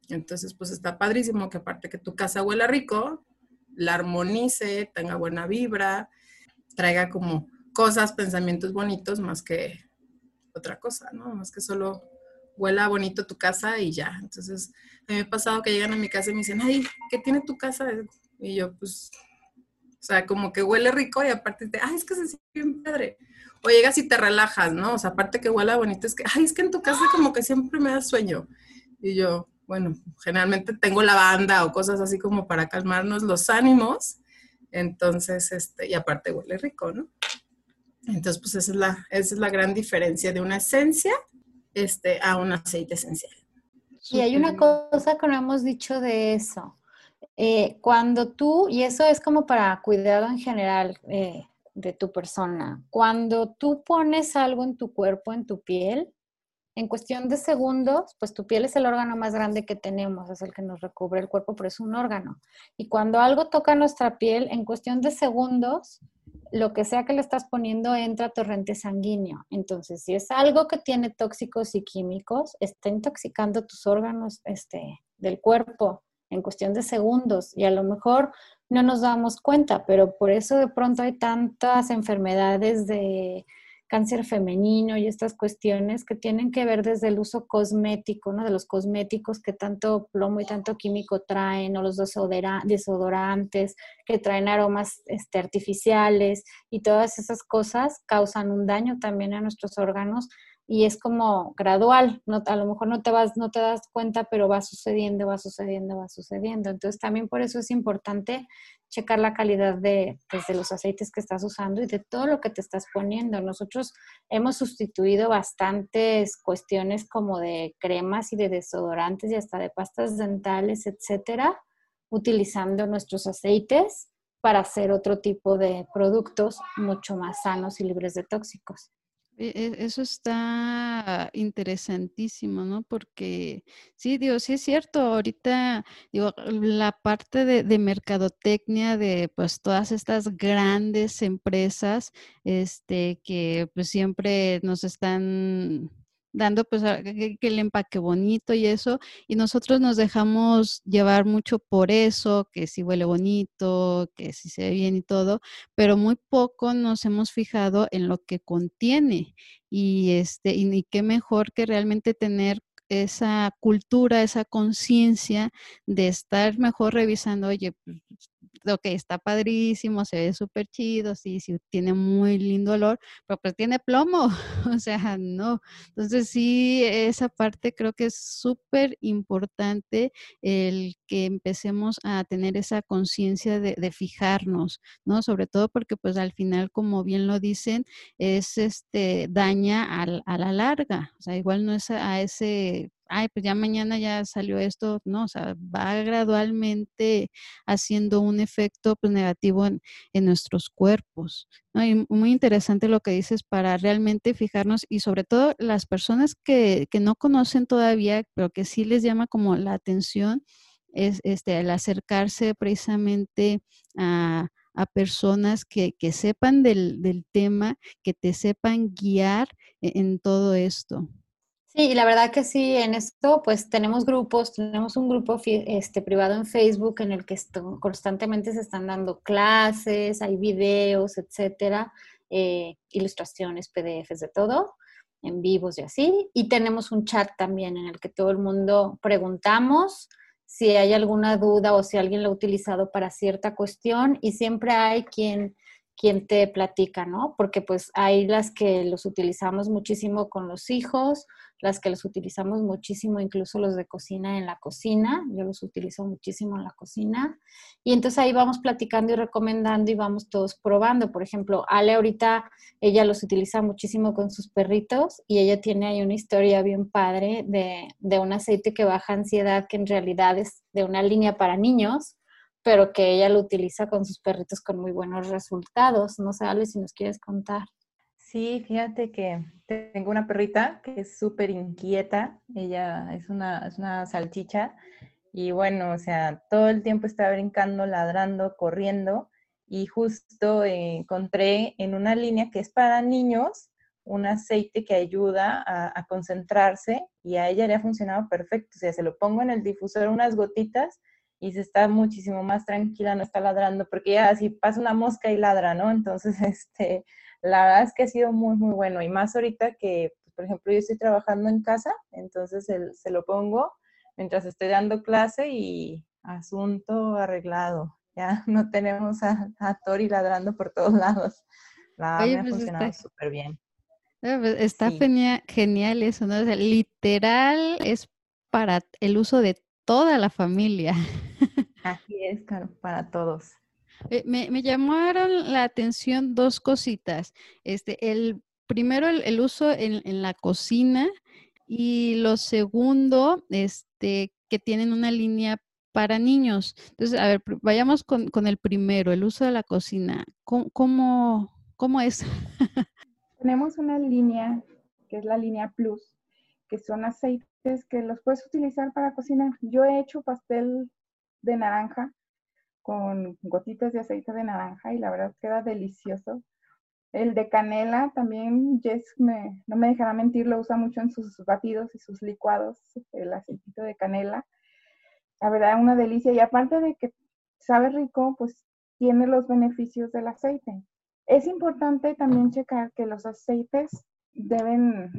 Entonces, pues está padrísimo que aparte que tu casa huela rico, la armonice, tenga buena vibra, traiga como cosas, pensamientos bonitos más que otra cosa, ¿no? Más que solo huela bonito tu casa y ya. Entonces, a mí me ha pasado que llegan a mi casa y me dicen, ay, ¿qué tiene tu casa? Y yo, pues, o sea, como que huele rico y aparte de, ay, es que se siente bien padre. O llegas y te relajas, ¿no? O sea, aparte que huela bonito, es que, ay, es que en tu casa como que siempre me da sueño. Y yo, bueno, generalmente tengo lavanda o cosas así como para calmarnos los ánimos. Entonces, este, y aparte huele rico, ¿no? Entonces, pues esa es la, esa es la gran diferencia de una esencia este, a un aceite esencial. Y hay una cosa que no hemos dicho de eso. Eh, cuando tú, y eso es como para cuidado en general eh, de tu persona, cuando tú pones algo en tu cuerpo, en tu piel, en cuestión de segundos, pues tu piel es el órgano más grande que tenemos, es el que nos recubre el cuerpo, pero es un órgano. Y cuando algo toca nuestra piel, en cuestión de segundos, lo que sea que le estás poniendo entra torrente sanguíneo. Entonces, si es algo que tiene tóxicos y químicos, está intoxicando tus órganos este, del cuerpo en cuestión de segundos y a lo mejor no nos damos cuenta, pero por eso de pronto hay tantas enfermedades de cáncer femenino y estas cuestiones que tienen que ver desde el uso cosmético, ¿no? De los cosméticos que tanto plomo y tanto químico traen, o los desodorantes que traen aromas este, artificiales y todas esas cosas causan un daño también a nuestros órganos y es como gradual, no, a lo mejor no te vas, no te das cuenta, pero va sucediendo, va sucediendo, va sucediendo. Entonces también por eso es importante checar la calidad de, pues, de los aceites que estás usando y de todo lo que te estás poniendo. Nosotros hemos sustituido bastantes cuestiones como de cremas y de desodorantes y hasta de pastas dentales, etcétera, utilizando nuestros aceites para hacer otro tipo de productos mucho más sanos y libres de tóxicos. E, e, eso está interesantísimo, ¿no? Porque sí, digo, sí es cierto, ahorita, digo, la parte de, de, mercadotecnia de pues todas estas grandes empresas, este, que pues siempre nos están dando pues que, el empaque bonito y eso, y nosotros nos dejamos llevar mucho por eso, que si huele bonito, que si se ve bien y todo, pero muy poco nos hemos fijado en lo que contiene y este y qué mejor que realmente tener esa cultura, esa conciencia de estar mejor revisando, oye, pues, ok, está padrísimo, se ve súper chido, sí, sí, tiene muy lindo olor, pero pues tiene plomo, o sea, no. Entonces sí, esa parte creo que es súper importante el que empecemos a tener esa conciencia de, fijarnos, ¿no? Sobre todo porque pues al final, como bien lo dicen, es este, daña a la larga, o sea, igual no es a ese ay, pues ya mañana ya salió esto, no, o sea, va gradualmente haciendo un efecto pues, negativo en, nuestros cuerpos. Y muy interesante lo que dices para realmente fijarnos y sobre todo las personas que, que no conocen todavía, pero que sí les llama como la atención, es este, el acercarse precisamente a, a personas que, que sepan del, del, tema, que te sepan guiar e, en todo esto. Sí, y la verdad que sí, en esto pues tenemos grupos, tenemos un grupo este, privado en Facebook en el que constantemente se están dando clases, hay videos, etcétera, eh, ilustraciones, PDFs, de todo, en vivos y así. Y tenemos un chat también en el que todo el mundo preguntamos si hay alguna duda o si alguien lo ha utilizado para cierta cuestión y siempre hay quien quién te platica, ¿no? Porque pues hay las que los utilizamos muchísimo con los hijos, las que los utilizamos muchísimo, incluso los de cocina en la cocina, yo los utilizo muchísimo en la cocina, y entonces ahí vamos platicando y recomendando y vamos todos probando. Por ejemplo, Ale ahorita, ella los utiliza muchísimo con sus perritos y ella tiene ahí una historia bien padre de, de un aceite que baja ansiedad, que en realidad es de una línea para niños pero que ella lo utiliza con sus perritos con muy buenos resultados. No sé, Ale, si nos quieres contar. Sí, fíjate que tengo una perrita que es súper inquieta. Ella es una, es una salchicha y bueno, o sea, todo el tiempo está brincando, ladrando, corriendo y justo encontré en una línea que es para niños un aceite que ayuda a, a, concentrarse y a ella le ha funcionado perfecto. O sea, se lo pongo en el difusor unas gotitas y se está muchísimo más tranquila, no está ladrando, porque ya si pasa una mosca y ladra, ¿no? Entonces, este, la verdad es que ha sido muy, muy bueno. Y más ahorita que, pues, por ejemplo, yo estoy trabajando en casa, entonces se lo pongo mientras estoy dando clase y asunto arreglado. Ya no tenemos a, Tori ladrando por todos lados. La Oye, me ha pues, funcionado súper bien. Eh, pues, está genial eso, ¿no? O sea, literal es para el uso de toda la familia. Así es, claro, para todos. Eh, me, llamaron la atención dos cositas. Este, el primero, el, uso en, la cocina y lo segundo, este, que tienen una línea para niños. Entonces, a ver, vayamos con, el primero, el uso de la cocina. ¿Cómo, cómo es? Tenemos una línea que es la línea Plus, que son aceites que los puedes utilizar para cocinar. Yo he hecho pastel de naranja con gotitas de aceite de naranja y la verdad queda delicioso. El de canela también, Jess me, no me dejará mentir, lo usa mucho en sus batidos y sus licuados, el aceitito de canela. La verdad, una delicia. Y aparte de que sabe rico, pues tiene los beneficios del aceite. Es importante también checar que los aceites deben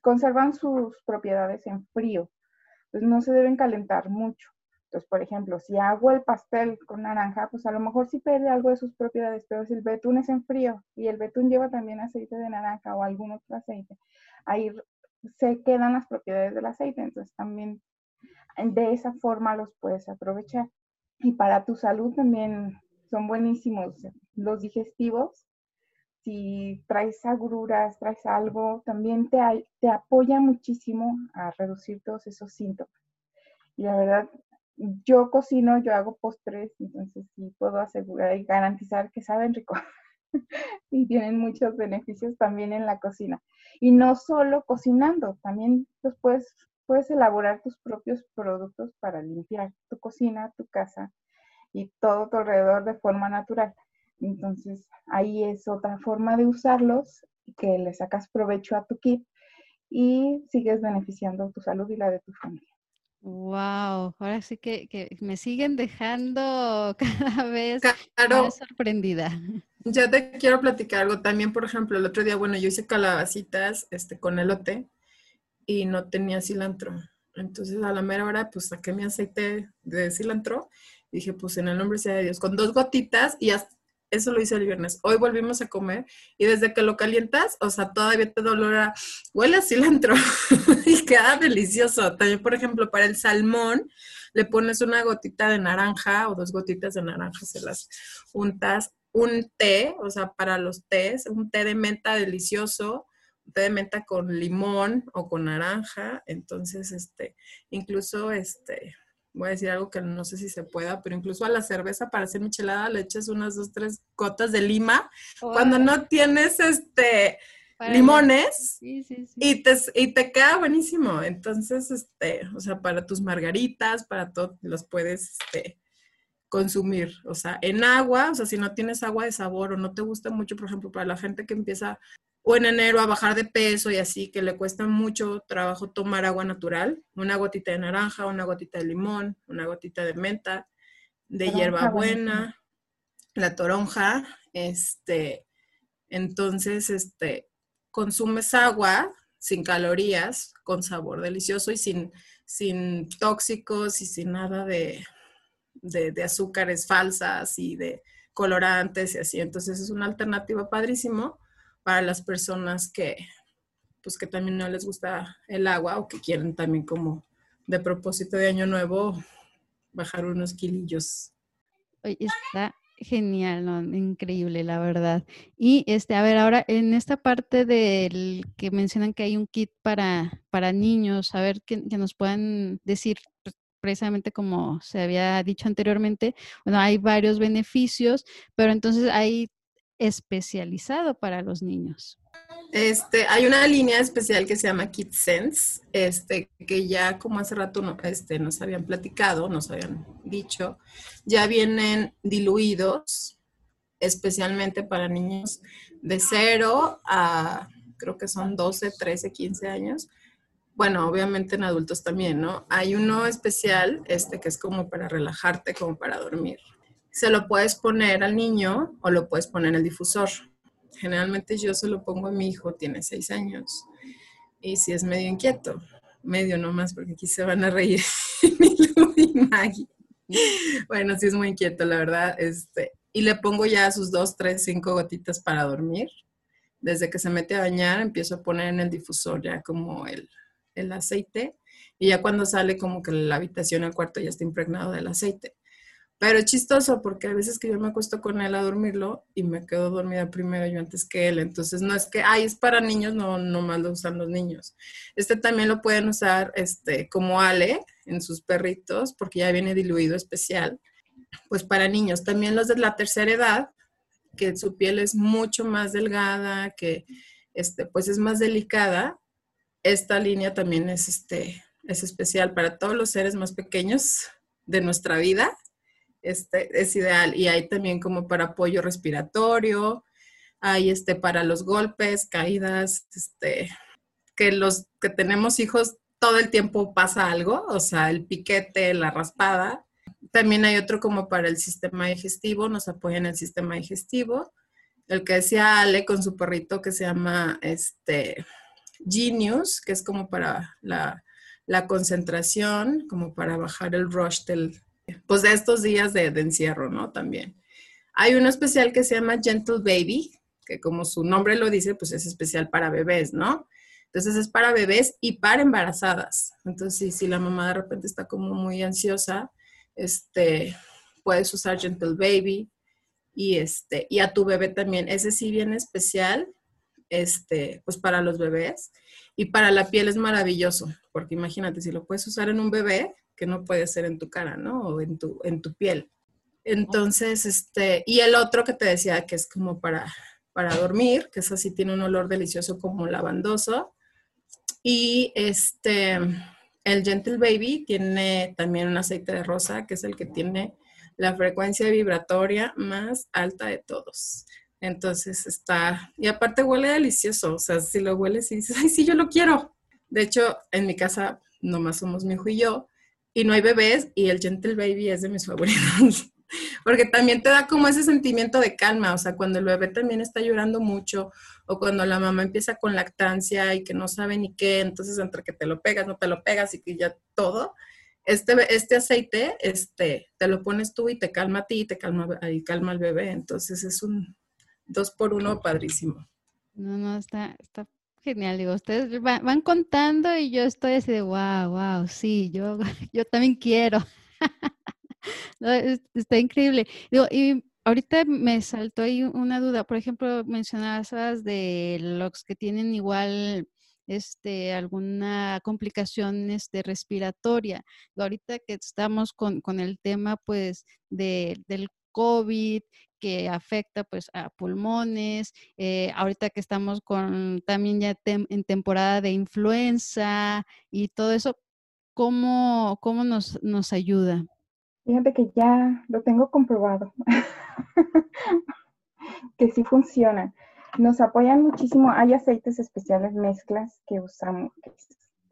conservan sus propiedades en frío, entonces no se deben calentar mucho. Entonces, por ejemplo, si hago el pastel con naranja, pues a lo mejor sí pierde algo de sus propiedades, pero si el betún es en frío y el betún lleva también aceite de naranja o algún otro aceite, ahí se quedan las propiedades del aceite, entonces también de esa forma los puedes aprovechar. Y para tu salud también son buenísimos los digestivos, si traes agruras, traes algo, también te, te apoya muchísimo a reducir todos esos síntomas. Y la verdad, yo cocino, yo hago postres, entonces sí puedo asegurar y garantizar que saben rico y tienen muchos beneficios también en la cocina. Y no solo cocinando, también pues puedes, puedes elaborar tus propios productos para limpiar tu cocina, tu casa y todo tu alrededor de forma natural. Entonces, ahí es otra forma de usarlos, que le sacas provecho a tu kit y sigues beneficiando tu salud y la de tu familia. Wow, ahora sí que, me siguen dejando cada vez más sorprendida. Ya te quiero platicar algo también, por ejemplo, el otro día, bueno, yo hice calabacitas este, con elote y no tenía cilantro. Entonces a la mera hora pues saqué mi aceite de cilantro y dije pues en el nombre sea de Dios, con dos gotitas y hasta eso lo hice el viernes. Hoy volvimos a comer y desde que lo calientas, o sea, todavía te dolora, huele a cilantro y queda delicioso. También, por ejemplo, para el salmón, le pones una gotita de naranja o dos gotitas de naranja, se las untas. Un té, o sea, para los tés, un té de menta delicioso, un té de menta con limón o con naranja. Entonces, este, incluso, este, voy a decir algo que no sé si se pueda, pero incluso a la cerveza para hacer michelada le echas unas dos, tres gotas de lima. Cuando no tienes este limones Y, te, y te queda buenísimo. Entonces, este, o sea, para tus margaritas, para todo, los puedes este, consumir. O sea, en agua, o sea, si no tienes agua de sabor o no te gusta mucho, por ejemplo, para la gente que empieza o en enero a bajar de peso y así, que le cuesta mucho trabajo tomar agua natural, una gotita de naranja, una gotita de limón, una gotita de menta, de hierbabuena, la toronja, este, entonces, este, consumes agua sin calorías, con sabor delicioso y sin, sin tóxicos y sin nada de, de azúcares falsas y de colorantes y así. Entonces es una alternativa padrísimo para las personas que, pues que también no les gusta el agua o que quieren también como de propósito de año nuevo bajar unos kilillos. Oye, está genial, increíble, la verdad. Y este, a ver, ahora en esta parte del que mencionan que hay un kit para, para niños, a ver que, nos puedan decir precisamente como se había dicho anteriormente, bueno, hay varios beneficios, pero entonces hay especializado para los niños. Este, hay una línea especial que se llama Kid Sense, este, que ya como hace rato no, este, nos habían platicado, nos habían dicho, ya vienen diluidos especialmente para niños de 0 a creo que son 12, 13, 15 años. Bueno, obviamente en adultos también, ¿no? Hay uno especial, este, que es como para relajarte, como para dormir. Se lo puedes poner al niño o lo puedes poner en el difusor Generalmente yo se lo pongo a mi hijo, tiene seis años, y si es medio inquieto, medio nomás, porque aquí se van a reír y Maggie. Bueno, sí es muy inquieto, la verdad. Este, y le pongo ya sus dos, tres, cinco gotitas para dormir. Desde que se mete a bañar, empiezo a poner en el difusor ya como el, el aceite. Y ya cuando sale, como que la habitación, el cuarto ya está impregnado del aceite. Pero es chistoso porque a veces que yo me acuesto con él a dormirlo y me quedo dormida primero yo antes que él. Entonces no es que, ay, es para niños, no, no más lo usan los niños. Este también lo pueden usar este, como Ale en sus perritos porque ya viene diluido especial. Pues para niños, también los de la tercera edad, que su piel es mucho más delgada, que este, pues es más delicada. Esta línea también es, este, es especial para todos los seres más pequeños de nuestra vida este, es ideal. Y hay también como para apoyo respiratorio, hay este para los golpes, caídas, este, que los que tenemos hijos todo el tiempo pasa algo, o sea, el piquete, la raspada. También hay otro como para el sistema digestivo, nos apoya en el sistema digestivo. El que decía Ale con su perrito que se llama este Genius, que es como para la, la concentración, como para bajar el rush del, pues de estos días de, encierro, ¿no? También. Hay uno especial que se llama Gentle Baby, que como su nombre lo dice, pues es especial para bebés, ¿no? Entonces es para bebés y para embarazadas. Entonces, si, la mamá de repente está como muy ansiosa, este, puedes usar Gentle Baby y este, y a tu bebé también. Ese sí viene especial, este, pues para los bebés. Y para la piel es maravilloso, porque imagínate, si lo puedes usar en un bebé, que no puede ser en tu cara, ¿no? O en tu, en tu piel. Entonces, este, y el otro que te decía que es como para, para dormir, que es así, tiene un olor delicioso como lavandoso. Y este, el Gentle Baby tiene también un aceite de rosa, que es el que tiene la frecuencia vibratoria más alta de todos. Entonces está, y aparte huele delicioso, o sea, si lo hueles y dices, ay, sí, yo lo quiero. De hecho, en mi casa nomás somos mi hijo y yo, y no hay bebés y el Gentle Baby es de mis favoritos. Porque también te da como ese sentimiento de calma, o sea, cuando el bebé también está llorando mucho o cuando la mamá empieza con lactancia y que no sabe ni qué, entonces entre que te lo pegas, no te lo pegas y que ya todo, este, este aceite, este, te lo pones tú y te calma a ti y te calma, y calma al bebé, entonces es un dos por uno padrísimo. No, no, está, está genial. Digo, ustedes van, contando y yo estoy así de, wow, wow, sí, yo, yo también quiero. está increíble. Digo, y ahorita me saltó ahí una duda. Por ejemplo, mencionabas de los que tienen igual este, alguna complicación este, respiratoria. Ahorita que estamos con, con el tema, pues, de, del COVID, que afecta pues a pulmones, eh, ahorita que estamos con también ya en temporada de influenza y todo eso, ¿cómo, cómo nos, nos ayuda? Fíjate que ya lo tengo comprobado, que sí funciona. Nos apoyan muchísimo, hay aceites especiales, mezclas que usamos.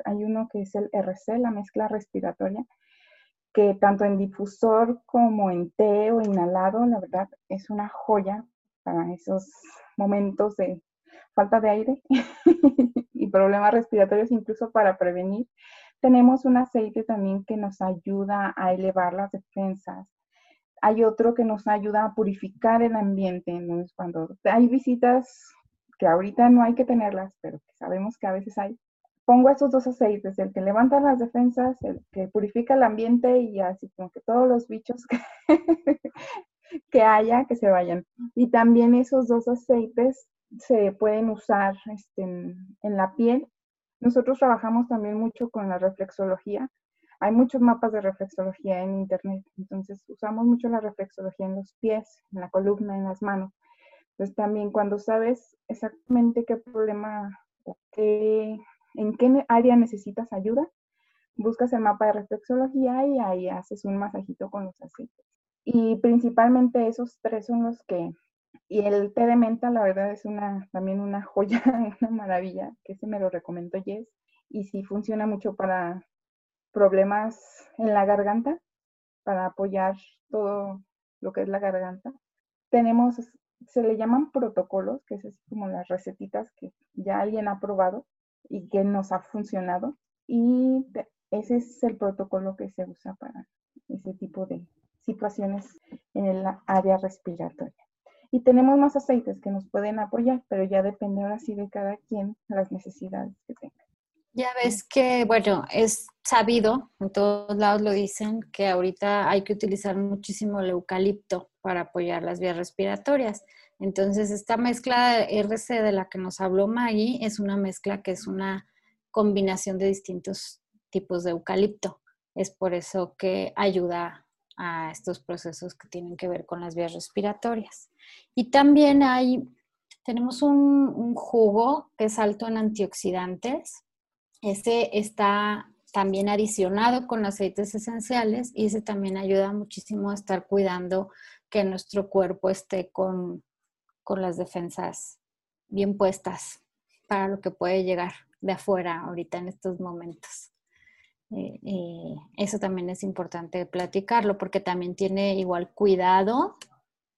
Hay uno que es el RC, la mezcla respiratoria, que tanto en difusor como en té o inhalado, la verdad es una joya para esos momentos de falta de aire y problemas respiratorios, incluso para prevenir. Tenemos un aceite también que nos ayuda a elevar las defensas, hay otro que nos ayuda a purificar el ambiente. Cuando hay visitas que ahorita no hay que tenerlas, pero que sabemos que a veces hay, pongo estos dos aceites, el que levanta las defensas, el que purifica el ambiente y así como que todos los bichos que, que haya, que se vayan. Y también esos dos aceites se pueden usar este, en la piel. Nosotros trabajamos también mucho con la reflexología hay muchos mapas de reflexología en internet, entonces usamos mucho la reflexología en los pies, en la columna, en las manos. Entonces también cuando sabes exactamente qué problema o qué, en qué área necesitas ayuda, buscas el mapa de reflexología y ahí haces un masajito con los aceites. Y principalmente esos tres son los que, y el té de menta la verdad es una, también una joya, una maravilla, que ese me lo recomendó Jess, y sí funciona mucho para problemas en la garganta para apoyar todo lo que es la garganta. Tenemos, se le llaman protocolos, que es como las recetitas que ya alguien ha probado y que nos ha funcionado. Y ese es el protocolo que se usa para ese tipo de situaciones en el área respiratoria. Y tenemos más aceites que nos pueden apoyar, pero ya depende ahora sí de cada quien las necesidades que tenga. Ya ves que, bueno, es sabido, en todos lados lo dicen, que ahorita hay que utilizar muchísimo el eucalipto para apoyar las vías respiratorias. Entonces, esta mezcla de RC de la que nos habló Maggie es una mezcla que es una combinación de distintos tipos de eucalipto. Es por eso que ayuda a estos procesos que tienen que ver con las vías respiratorias. Y también hay, tenemos un, jugo que es alto en antioxidantes, ese está también adicionado con aceites esenciales y ese también ayuda muchísimo a estar cuidando que nuestro cuerpo esté con, las defensas bien puestas para lo que puede llegar de afuera ahorita en estos momentos. Eh, eh, eso también es importante platicarlo porque también tiene igual cuidado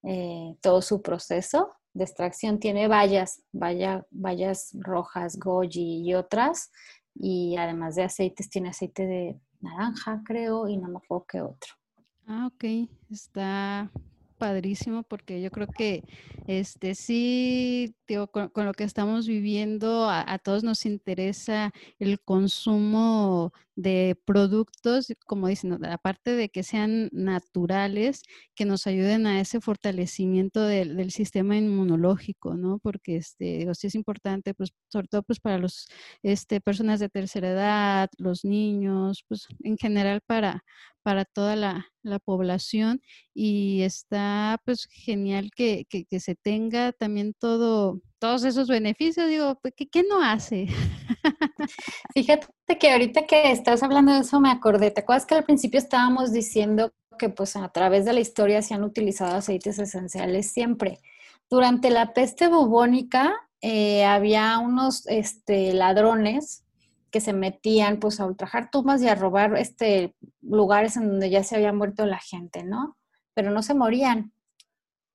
eh, todo su proceso de extracción. Tiene vallas, vallas rojas, goji y otras y además de aceites, tiene aceite de naranja, creo, y no me acuerdo qué otro. Ah, ok, está padrísimo porque yo creo que este sí, digo, con, lo que estamos viviendo, a, todos nos interesa el consumo de productos, como dicen, aparte de que sean naturales, que nos ayuden a ese fortalecimiento del, sistema inmunológico, ¿no? Porque este, digo, sí es importante, pues, sobre todo pues para los este, personas de tercera edad, los niños, pues en general para, para toda la, población y está pues genial que, se tenga también todo, todos esos beneficios. Digo, pues, ¿qué, no hace? Fíjate que ahorita que estás hablando de eso me acordé, ¿te acuerdas que al principio estábamos diciendo que pues a través de la historia se han utilizado aceites esenciales siempre? Durante la peste bubónica eh, había unos este, ladrones que se metían pues a ultrajar tumbas y a robar este, lugares en donde ya se había muerto la gente, ¿no? Pero no se morían,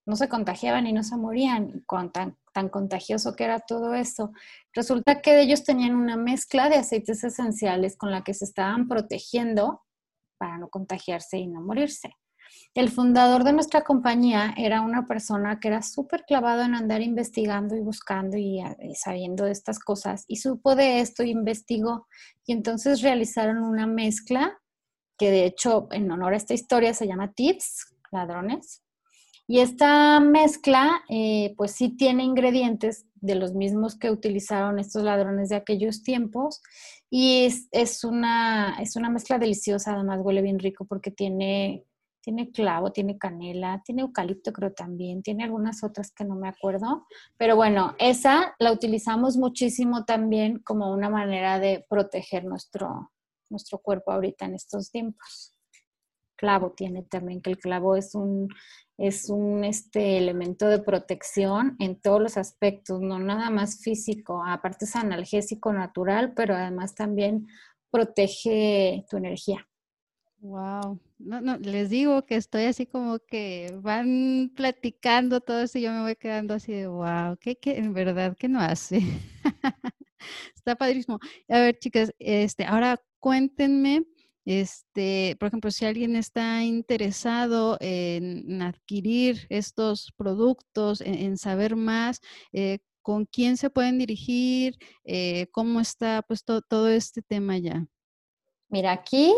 no se contagiaban y no se morían, con tan, tan contagioso que era todo eso. Resulta que ellos tenían una mezcla de aceites esenciales con la que se estaban protegiendo para no contagiarse y no morirse. El fundador de nuestra compañía era una persona que era súper clavado en andar investigando y buscando y, sabiendo de estas cosas y supo de esto y investigó y entonces realizaron una mezcla que de hecho en honor a esta historia se llama Tips, ladrones. Y esta mezcla eh, pues sí tiene ingredientes de los mismos que utilizaron estos ladrones de aquellos tiempos y es, es, una, es una mezcla deliciosa, además huele bien rico porque tiene tiene clavo, tiene canela, tiene eucalipto creo también, tiene algunas otras que no me acuerdo, pero bueno, esa la utilizamos muchísimo también como una manera de proteger nuestro, nuestro cuerpo ahorita en estos tiempos. Clavo tiene también, que el clavo es un, es un este, elemento de protección en todos los aspectos, no nada más físico, aparte es analgésico natural, pero además también protege tu energía. Wow, no, no, les digo que estoy así como que van platicando todo eso y yo me voy quedando así de wow, ¿qué, qué en verdad qué no hace? Está padrísimo. A ver, chicas, este, ahora cuéntenme Este, por ejemplo, si alguien está interesado en adquirir estos productos, en, saber más, eh, ¿con quién se pueden dirigir? Eh, ¿Cómo está pues todo este tema ya? Mira, aquí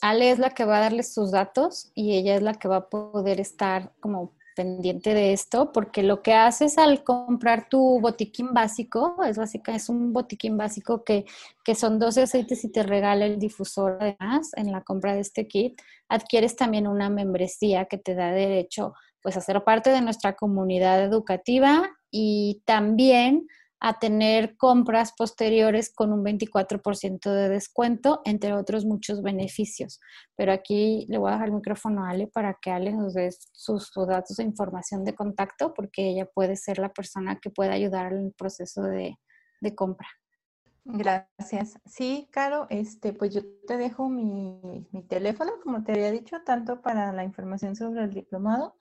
Ale es la que va a darles sus datos y ella es la que va a poder estar como pendiente de esto, porque lo que haces al comprar tu botiquín básico, es es un botiquín básico que, que son 12 aceites y te regala el difusor además en la compra de este kit, adquieres también una membresía que te da derecho pues a ser parte de nuestra comunidad educativa y también a tener compras posteriores con un 24% de descuento, entre otros muchos beneficios. Pero aquí le voy a dejar el micrófono a Ale para que Ale nos dé sus, datos de información de contacto, porque ella puede ser la persona que pueda ayudar en el proceso de, compra. Gracias. Sí, Caro, este, pues yo te dejo mi, mi teléfono, como te había dicho, tanto para la información sobre el diplomado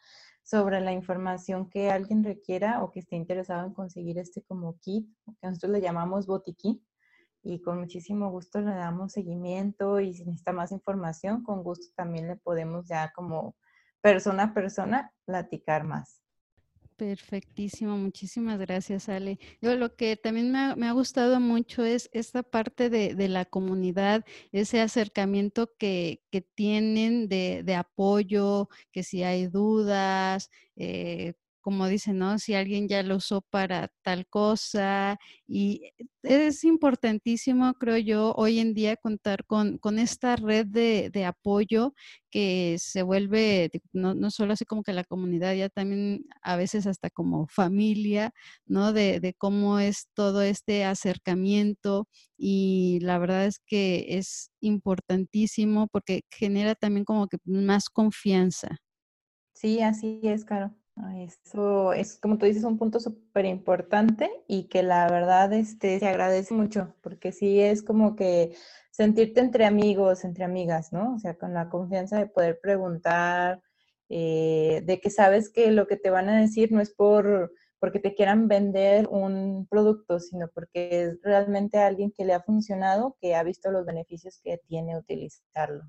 sobre la información que alguien requiera o que esté interesado en conseguir este como kit, que nosotros le llamamos botiquín, y con muchísimo gusto le damos seguimiento y si necesita más información, con gusto también le podemos ya como persona a persona platicar más. Perfectísimo, muchísimas gracias, Ale. Yo lo que también me ha, gustado mucho es esta parte de, la comunidad, ese acercamiento que, tienen de, apoyo, que si hay dudas, eh, como dicen, ¿no? Si alguien ya lo usó para tal cosa. Y es importantísimo, creo yo, hoy en día contar con, esta red de, apoyo que se vuelve, no, no, solo así como que la comunidad, ya también a veces hasta como familia, ¿no? De, de cómo es todo este acercamiento. Y la verdad es que es importantísimo porque genera también como que más confianza. Sí, así es, Caro. Eso es, como tú dices, un punto súper importante y que la verdad este, se agradece mucho, porque sí es como que sentirte entre amigos, entre amigas, ¿no? O sea, con la confianza de poder preguntar, eh, de que sabes que lo que te van a decir no es por porque te quieran vender un producto, sino porque es realmente alguien que le ha funcionado, que ha visto los beneficios que tiene utilizarlo.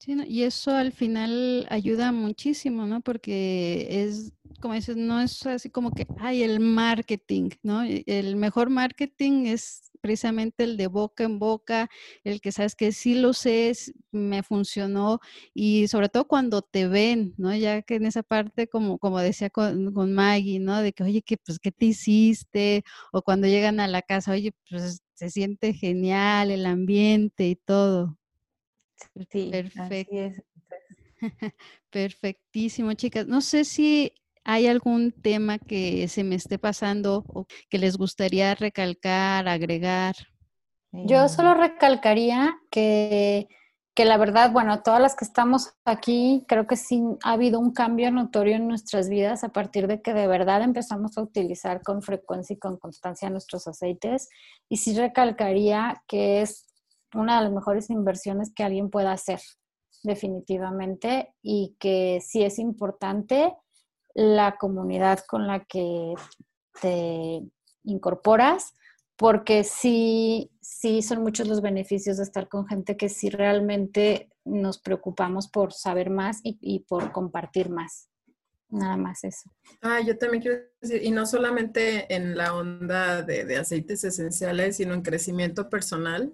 Sí, y eso al final ayuda muchísimo, ¿no? Porque es, como dices, no es así como que, hay el marketing, ¿no? El mejor marketing es precisamente el de boca en boca, el que sabes que sí lo sé, me funcionó y sobre todo cuando te ven, ¿no? Ya que en esa parte, como, como decía con, con Maggie, ¿no? De que, oye, ¿qué, pues, ¿qué te hiciste? O cuando llegan a la casa, oye, pues se siente genial el ambiente y todo. Sí, Perfecto. Perfectísimo, chicas. No sé si hay algún tema que se me esté pasando o que les gustaría recalcar, agregar. Yo solo recalcaría que, que la verdad, bueno, todas las que estamos aquí, creo que sí ha habido un cambio notorio en nuestras vidas a partir de que de verdad empezamos a utilizar con frecuencia y con constancia nuestros aceites. Y sí recalcaría que es una de las mejores inversiones que alguien pueda hacer, definitivamente, y que sí es importante la comunidad con la que te incorporas, porque sí, sí son muchos los beneficios de estar con gente que sí realmente nos preocupamos por saber más y, por compartir más. Nada más eso. Ah, yo también quiero decir, y no solamente en la onda de, de aceites esenciales, sino en crecimiento personal.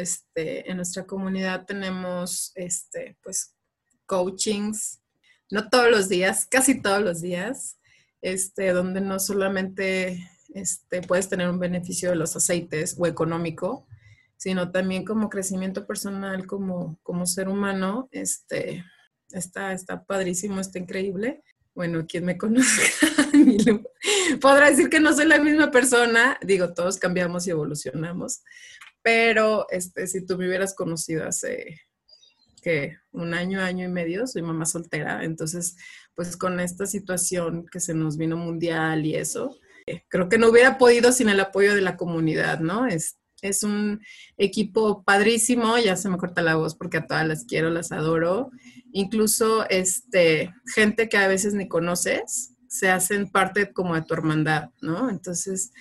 Este, en nuestra comunidad tenemos este, pues, coachings, no todos los días, casi todos los días, este, donde no solamente este, puedes tener un beneficio de los aceites o económico, sino también como crecimiento personal, como, como ser humano, este, está, está padrísimo, está increíble. Bueno, quien me conozca podrá decir que no soy la misma persona, digo, todos cambiamos y evolucionamos, pero este, si tú me hubieras conocido hace un año, año y medio, soy mamá soltera, entonces pues con esta situación que se nos vino mundial y eso, eh, creo que no hubiera podido sin el apoyo de la comunidad, ¿no? Es, es un equipo padrísimo, ya se me corta la voz porque a todas las quiero, las adoro, incluso este, gente que a veces ni conoces, se hacen parte como de tu hermandad, ¿no? Entonces,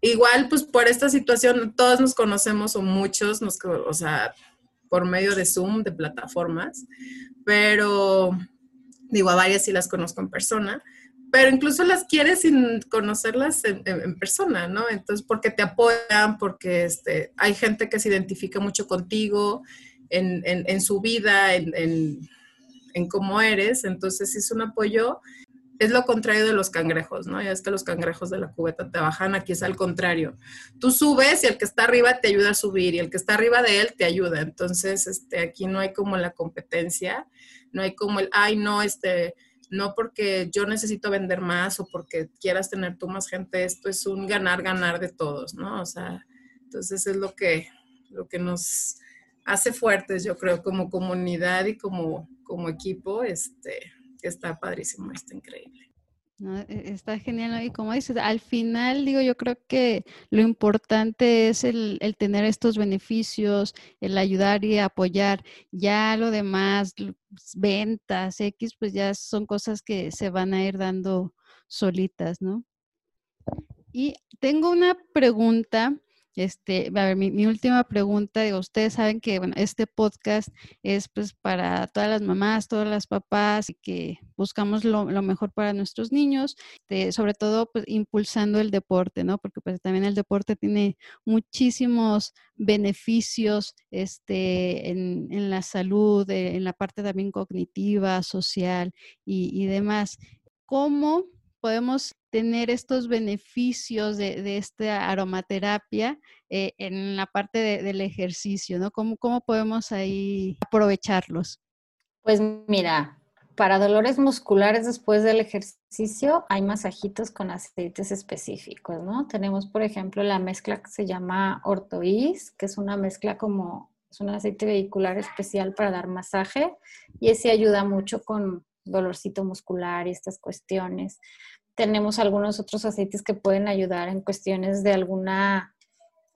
igual, pues por esta situación, todos nos conocemos o muchos, nos, o sea, por medio de Zoom, de plataformas, pero digo, a varias sí las conozco en persona, pero incluso las quieres sin conocerlas en, persona, ¿no? Entonces, porque te apoyan, porque este, hay gente que se identifica mucho contigo en, en su vida, en, cómo eres, entonces es un apoyo es lo contrario de los cangrejos, ¿no? Ya es que los cangrejos de la cubeta te bajan, aquí es al contrario. Tú subes y el que está arriba te ayuda a subir y el que está arriba de él te ayuda. Entonces, este, aquí no hay como la competencia, no hay como el, ay, no, este, no porque yo necesito vender más o porque quieras tener tú más gente, esto es un ganar, ganar de todos, ¿no? O sea, entonces es lo que, lo que nos hace fuertes, yo creo, como comunidad y como, como equipo, este, está padrísimo, está increíble. E, está genial. Y como dices, al final, digo, yo creo que lo importante es el, tener estos beneficios, el ayudar y apoyar. Ya lo demás, ventas, X, pues ya son cosas que se van a ir dando solitas, ¿no? Y tengo una pregunta este, a ver, mi, última pregunta, ustedes saben que bueno, este podcast es pues para todas las mamás, todas las papás, que buscamos lo, mejor para nuestros niños, sobre todo pues impulsando el deporte, ¿no? Porque pues también el deporte tiene muchísimos beneficios este, en, la salud, eh, en la parte también cognitiva, social y, y demás. ¿Cómo podemos tener estos beneficios de, esta aromaterapia eh, en la parte del ejercicio, ¿no? ¿Cómo, ¿Cómo podemos ahí aprovecharlos? Pues mira, para dolores musculares después del ejercicio hay masajitos con aceites específicos, ¿no? Tenemos, por ejemplo, la mezcla que se llama Ortois, que es una mezcla como, es un aceite vehicular especial para dar masaje y ese ayuda mucho con dolorcito muscular y estas cuestiones. Tenemos algunos otros aceites que pueden ayudar en cuestiones de alguna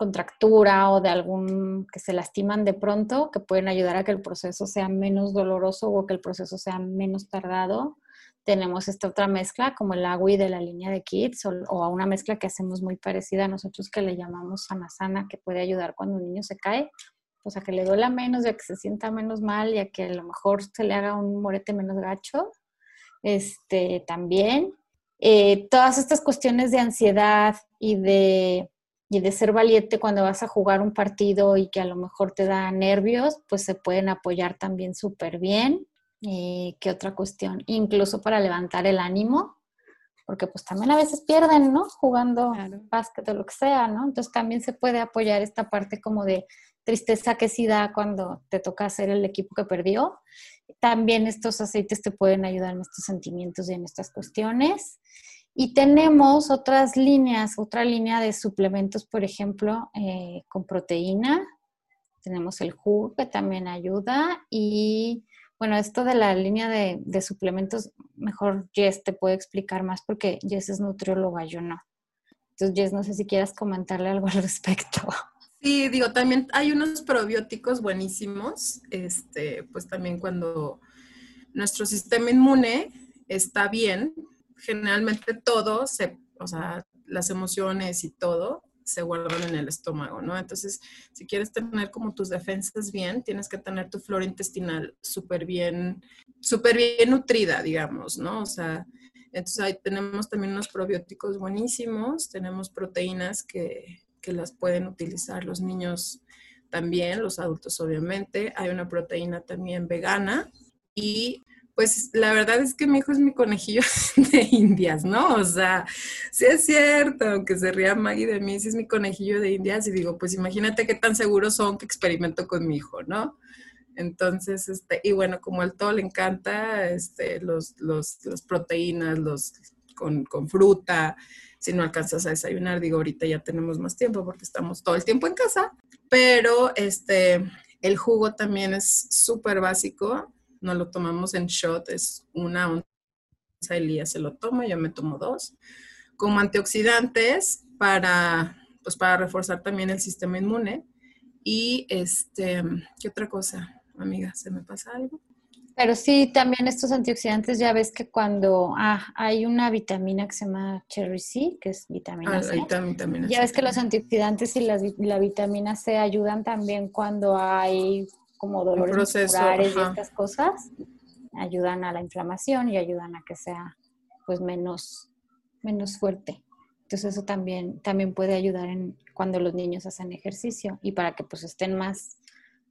contractura o de algún que se lastiman de pronto, que pueden ayudar a que el proceso sea menos doloroso o que el proceso sea menos tardado. Tenemos esta otra mezcla como el agua de la línea de Kids o, a una mezcla que hacemos muy parecida a nosotros que le llamamos sana que puede ayudar cuando un niño se cae, pues a que le duela menos, ya que se sienta menos mal y a que a lo mejor se le haga un morete menos gacho. Este, también eh, todas estas cuestiones de ansiedad y de, de ser valiente cuando vas a jugar un partido y que a lo mejor te da nervios, pues se pueden apoyar también súper bien. Eh, ¿Qué otra cuestión? Incluso para levantar el ánimo, porque pues también a veces pierden, ¿no? Jugando básquet o lo que sea, ¿no? Entonces también se puede apoyar esta parte como de tristeza que sí da cuando te toca hacer el equipo que perdió. También estos aceites te pueden ayudar en estos sentimientos y en estas cuestiones. Y tenemos otras líneas, otra línea de suplementos, por ejemplo, eh, con proteína. Tenemos el jugo que también ayuda. Y bueno, esto de la línea de, de suplementos, mejor Jess te puede explicar más porque Jess es nutrióloga, yo no. Entonces, Jess, no sé si quieras comentarle algo al respecto. Sí, digo, también hay unos probióticos buenísimos, este, pues también cuando nuestro sistema inmune está bien, generalmente todo se, o sea, las emociones y todo se guardan en el estómago, ¿no? Entonces, si quieres tener como tus defensas bien, tienes que tener tu flora intestinal súper bien, súper bien nutrida, digamos, ¿no? O sea, entonces ahí tenemos también unos probióticos buenísimos, tenemos proteínas que, que las pueden utilizar los niños también, los adultos obviamente. Hay una proteína también vegana y pues la verdad es que mi hijo es mi conejillo de indias, ¿no? O sea, sí es cierto, aunque se ría Maggie de mí, sí es mi conejillo de indias y digo, pues imagínate qué tan seguros son que experimento con mi hijo, ¿no? Entonces, este, y bueno, como el todo le encanta, este, los, los, las proteínas, los con, con fruta, si no alcanzas a desayunar, digo, ahorita ya tenemos más tiempo porque estamos todo el tiempo en casa, pero este, el jugo también es súper básico, no lo tomamos en shot, es una onza, Elías se lo toma, yo me tomo dos, como antioxidantes para, pues para reforzar también el sistema inmune. Y este, ¿qué otra cosa, amiga? ¿Se me pasa algo? Pero sí, también estos antioxidantes, ya ves que cuando ah, hay una vitamina que se llama Cherry C, que es vitamina ah, C. ya ves que los antioxidantes y la vitamina C ayudan también cuando hay como dolores musculares y estas cosas, ayudan a la inflamación y ayudan a que sea pues menos, menos fuerte. Entonces eso también, también puede ayudar en cuando los niños hacen ejercicio y para que pues estén más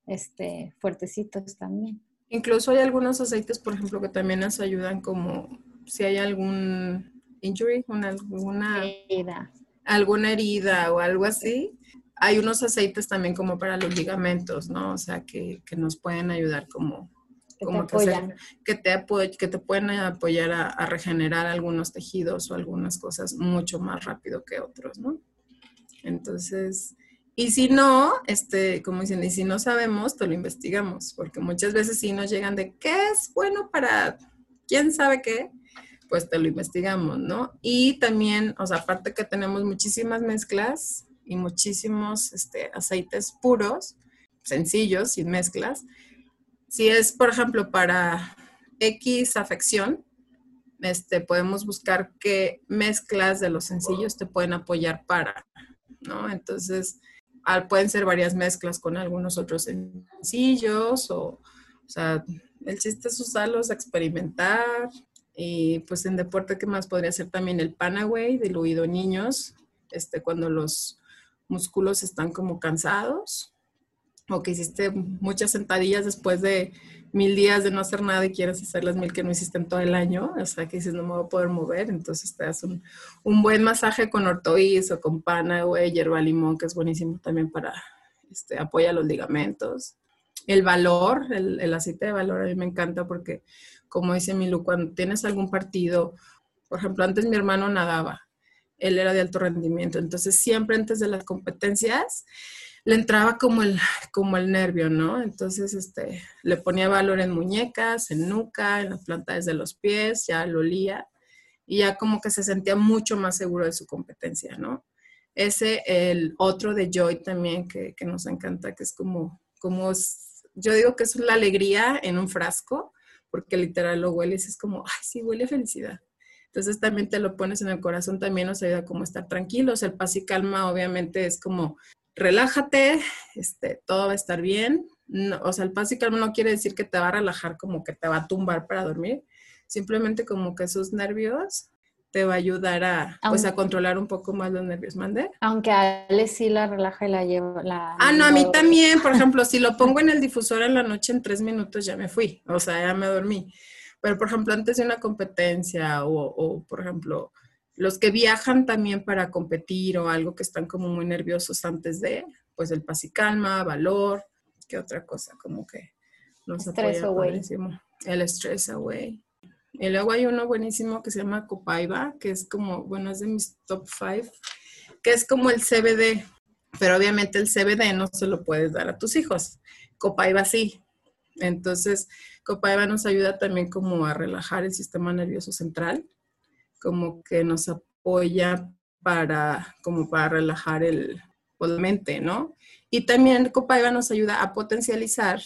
este, fuertecitos también. Incluso hay algunos aceites, por ejemplo, que también nos ayudan como si hay algún injury, una, alguna herida. alguna herida o algo así. Hay unos aceites también como para los ligamentos, ¿no? O sea, que, que nos pueden ayudar como que te apoyan. Que, te, que te pueden apoyar a, regenerar algunos tejidos o algunas cosas mucho más rápido que otros, ¿no? Entonces, y si no, este, como dicen, y si no sabemos, te lo investigamos, porque muchas veces sí nos llegan de qué es bueno para quién sabe qué, pues te lo investigamos, ¿no? Y también, o sea, aparte que tenemos muchísimas mezclas y muchísimos este, aceites puros, sencillos, sin mezclas, si es, por ejemplo, para X afección, este, podemos buscar qué mezclas de los sencillos te pueden apoyar para, ¿no? Entonces, pueden ser varias mezclas con algunos otros sencillos o, o sea, el chiste es usarlos, experimentar y pues en deporte, ¿qué más podría ser también el Panaway diluido niños? Este, cuando los músculos están como cansados, o que hiciste muchas sentadillas después de mil días de no hacer nada y quieres hacer las mil que no hiciste en todo el año, o sea, que dices no me voy a poder mover, entonces te das un, un buen masaje con ortoís o con pana o hierba limón, que es buenísimo también para este, apoya los ligamentos. El valor, el aceite de valor a mí me encanta porque, como dice Milu, cuando tienes algún partido, por ejemplo, antes mi hermano nadaba, él era de alto rendimiento, entonces siempre antes de las competencias, le entraba como el, como el nervio, ¿no? Entonces, este, le ponía valor en muñecas, en nuca, en las plantas de los pies, ya lo olía y ya como que se sentía mucho más seguro de su competencia, ¿no? Ese, el otro de Joy también que, que nos encanta, que es como, como, yo digo que es la alegría en un frasco, porque literal lo hueles es como, ay, sí, huele felicidad. Entonces también te lo pones en el corazón, también nos ayuda como estar tranquilos. El paz y calma obviamente es como relájate, este, todo va a estar bien. o sea, el paz y calma no quiere decir que te va a relajar como que te va a tumbar para dormir, simplemente como que esos nervios te va a ayudar a, pues, a controlar un poco más los nervios, ¿mande? Aunque a Ale sí la relaja y la lleva. La, ah, no, a mí también, por ejemplo, si lo pongo en el difusor en la noche en tres minutos ya me fui, o sea, ya me dormí. Pero, por ejemplo, antes de una competencia o, o por ejemplo, los que viajan también para competir o algo que están como muy nerviosos antes de, pues el paz y calma, valor, ¿qué otra cosa? Como que nos stress away. El stress away. Y luego hay uno buenísimo que se llama Copaiba, que es como, bueno, es de mis top five, que es como el CBD, pero obviamente el CBD no se lo puedes dar a tus hijos. Copaiba sí. Entonces, Copaiba nos ayuda también como a relajar el sistema nervioso central como que nos apoya para, como para relajar el, pues, mente, ¿no? Y también Copaiba nos ayuda a potencializar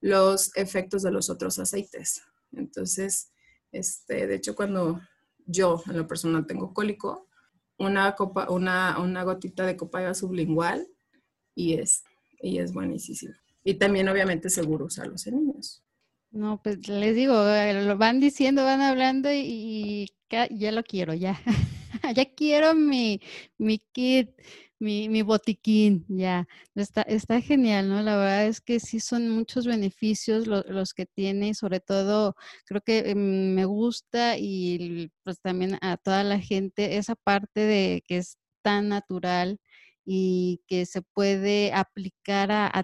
los efectos de los otros aceites. Entonces, este, de hecho, cuando yo en lo personal tengo cólico, una, copa, una, una gotita de Copaiba sublingual y es, y es buenísimo. Y también, obviamente, seguro usarlos en niños. No, pues les digo, eh, lo van diciendo, van hablando y, ya, lo quiero, ya. ya quiero mi, mi kit, mi, mi botiquín, ya. Está, está genial, ¿no? La verdad es que sí son muchos beneficios los que tiene, sobre todo creo que em, me gusta y pues también a toda la gente esa parte de que es tan natural y que se puede aplicar a, a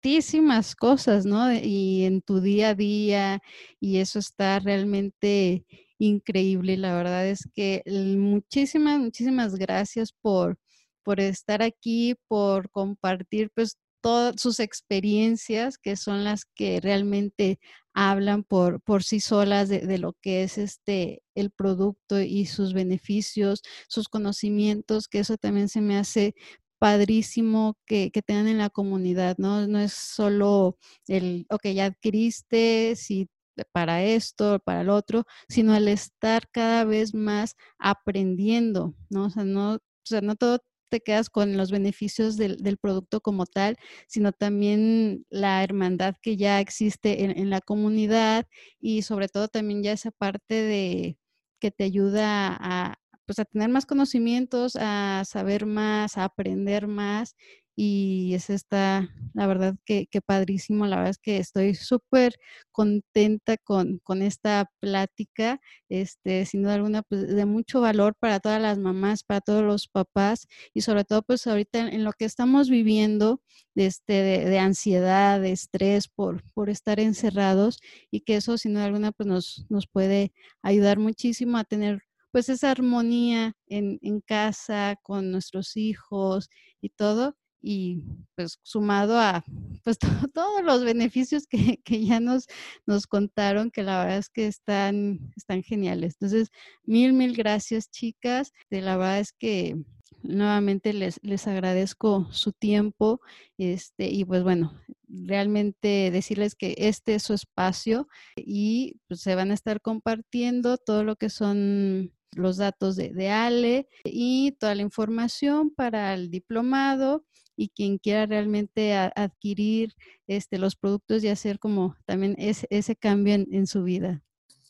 tantísimas cosas, ¿no? Y en tu día a día, y eso está realmente increíble. La verdad es que muchísimas, muchísimas gracias por, por estar aquí, por compartir pues todas sus experiencias, que son las que realmente hablan por, por sí solas de, de, lo que es este el producto y sus beneficios, sus conocimientos, que eso también se me hace padrísimo que, que, tengan en la comunidad, ¿no? No es solo el, ok, ya adquiriste, si para esto, para el otro, sino el estar cada vez más aprendiendo, ¿no? O sea, no, o sea, no todo te quedas con los beneficios del, producto como tal, sino también la hermandad que ya existe en, la comunidad y sobre todo también ya esa parte de que te ayuda a, pues a tener más conocimientos, a saber más, a aprender más y es esta, la verdad que, padrísimo, la verdad es que estoy súper contenta con, esta plática, este, sin duda alguna, pues, de mucho valor para todas las mamás, para todos los papás y sobre todo pues ahorita en, lo que estamos viviendo este, de, ansiedad, de estrés por, por estar encerrados y que eso sin duda alguna pues nos, nos puede ayudar muchísimo a tener pues esa armonía en, en casa con nuestros hijos y todo y pues sumado a pues todos los beneficios que, ya nos, nos contaron, que la verdad es que están, están geniales. Entonces, mil, mil gracias chicas. De la verdad es que nuevamente les, les agradezco su tiempo este, y pues bueno, realmente decirles que este es su espacio y pues se van a estar compartiendo todo lo que son los datos de, de Ale y toda la información para el diplomado y quien quiera realmente adquirir este, los productos y hacer como también ese cambio en, su vida.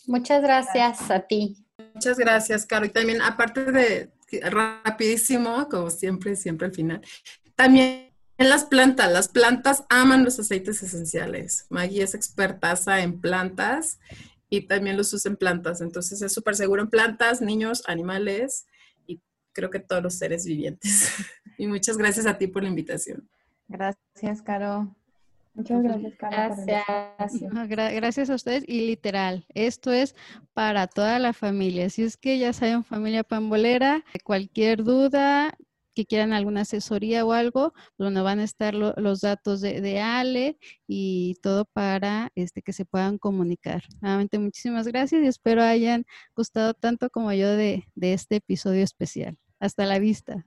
Muchas gracias, a ti. Muchas gracias, Caro. Y también, aparte de rapidísimo, como siempre, siempre al final, también en las plantas, las plantas aman los aceites esenciales. Maggie es expertaza en plantas y también los usa en plantas. Entonces es súper seguro en plantas, niños, animales creo que todos los seres vivientes. y muchas gracias a ti por la invitación. Gracias, Caro. Muchas gracias, Caro. Gracias. gracias a ustedes y literal, esto es para toda la familia. Si es que ya saben, familia pambolera, cualquier duda, que quieran alguna asesoría o algo, donde van a estar los datos de, Ale y todo para este, que se puedan comunicar. Nuevamente, muchísimas gracias y espero hayan gustado tanto como yo de este episodio especial. Hasta la vista.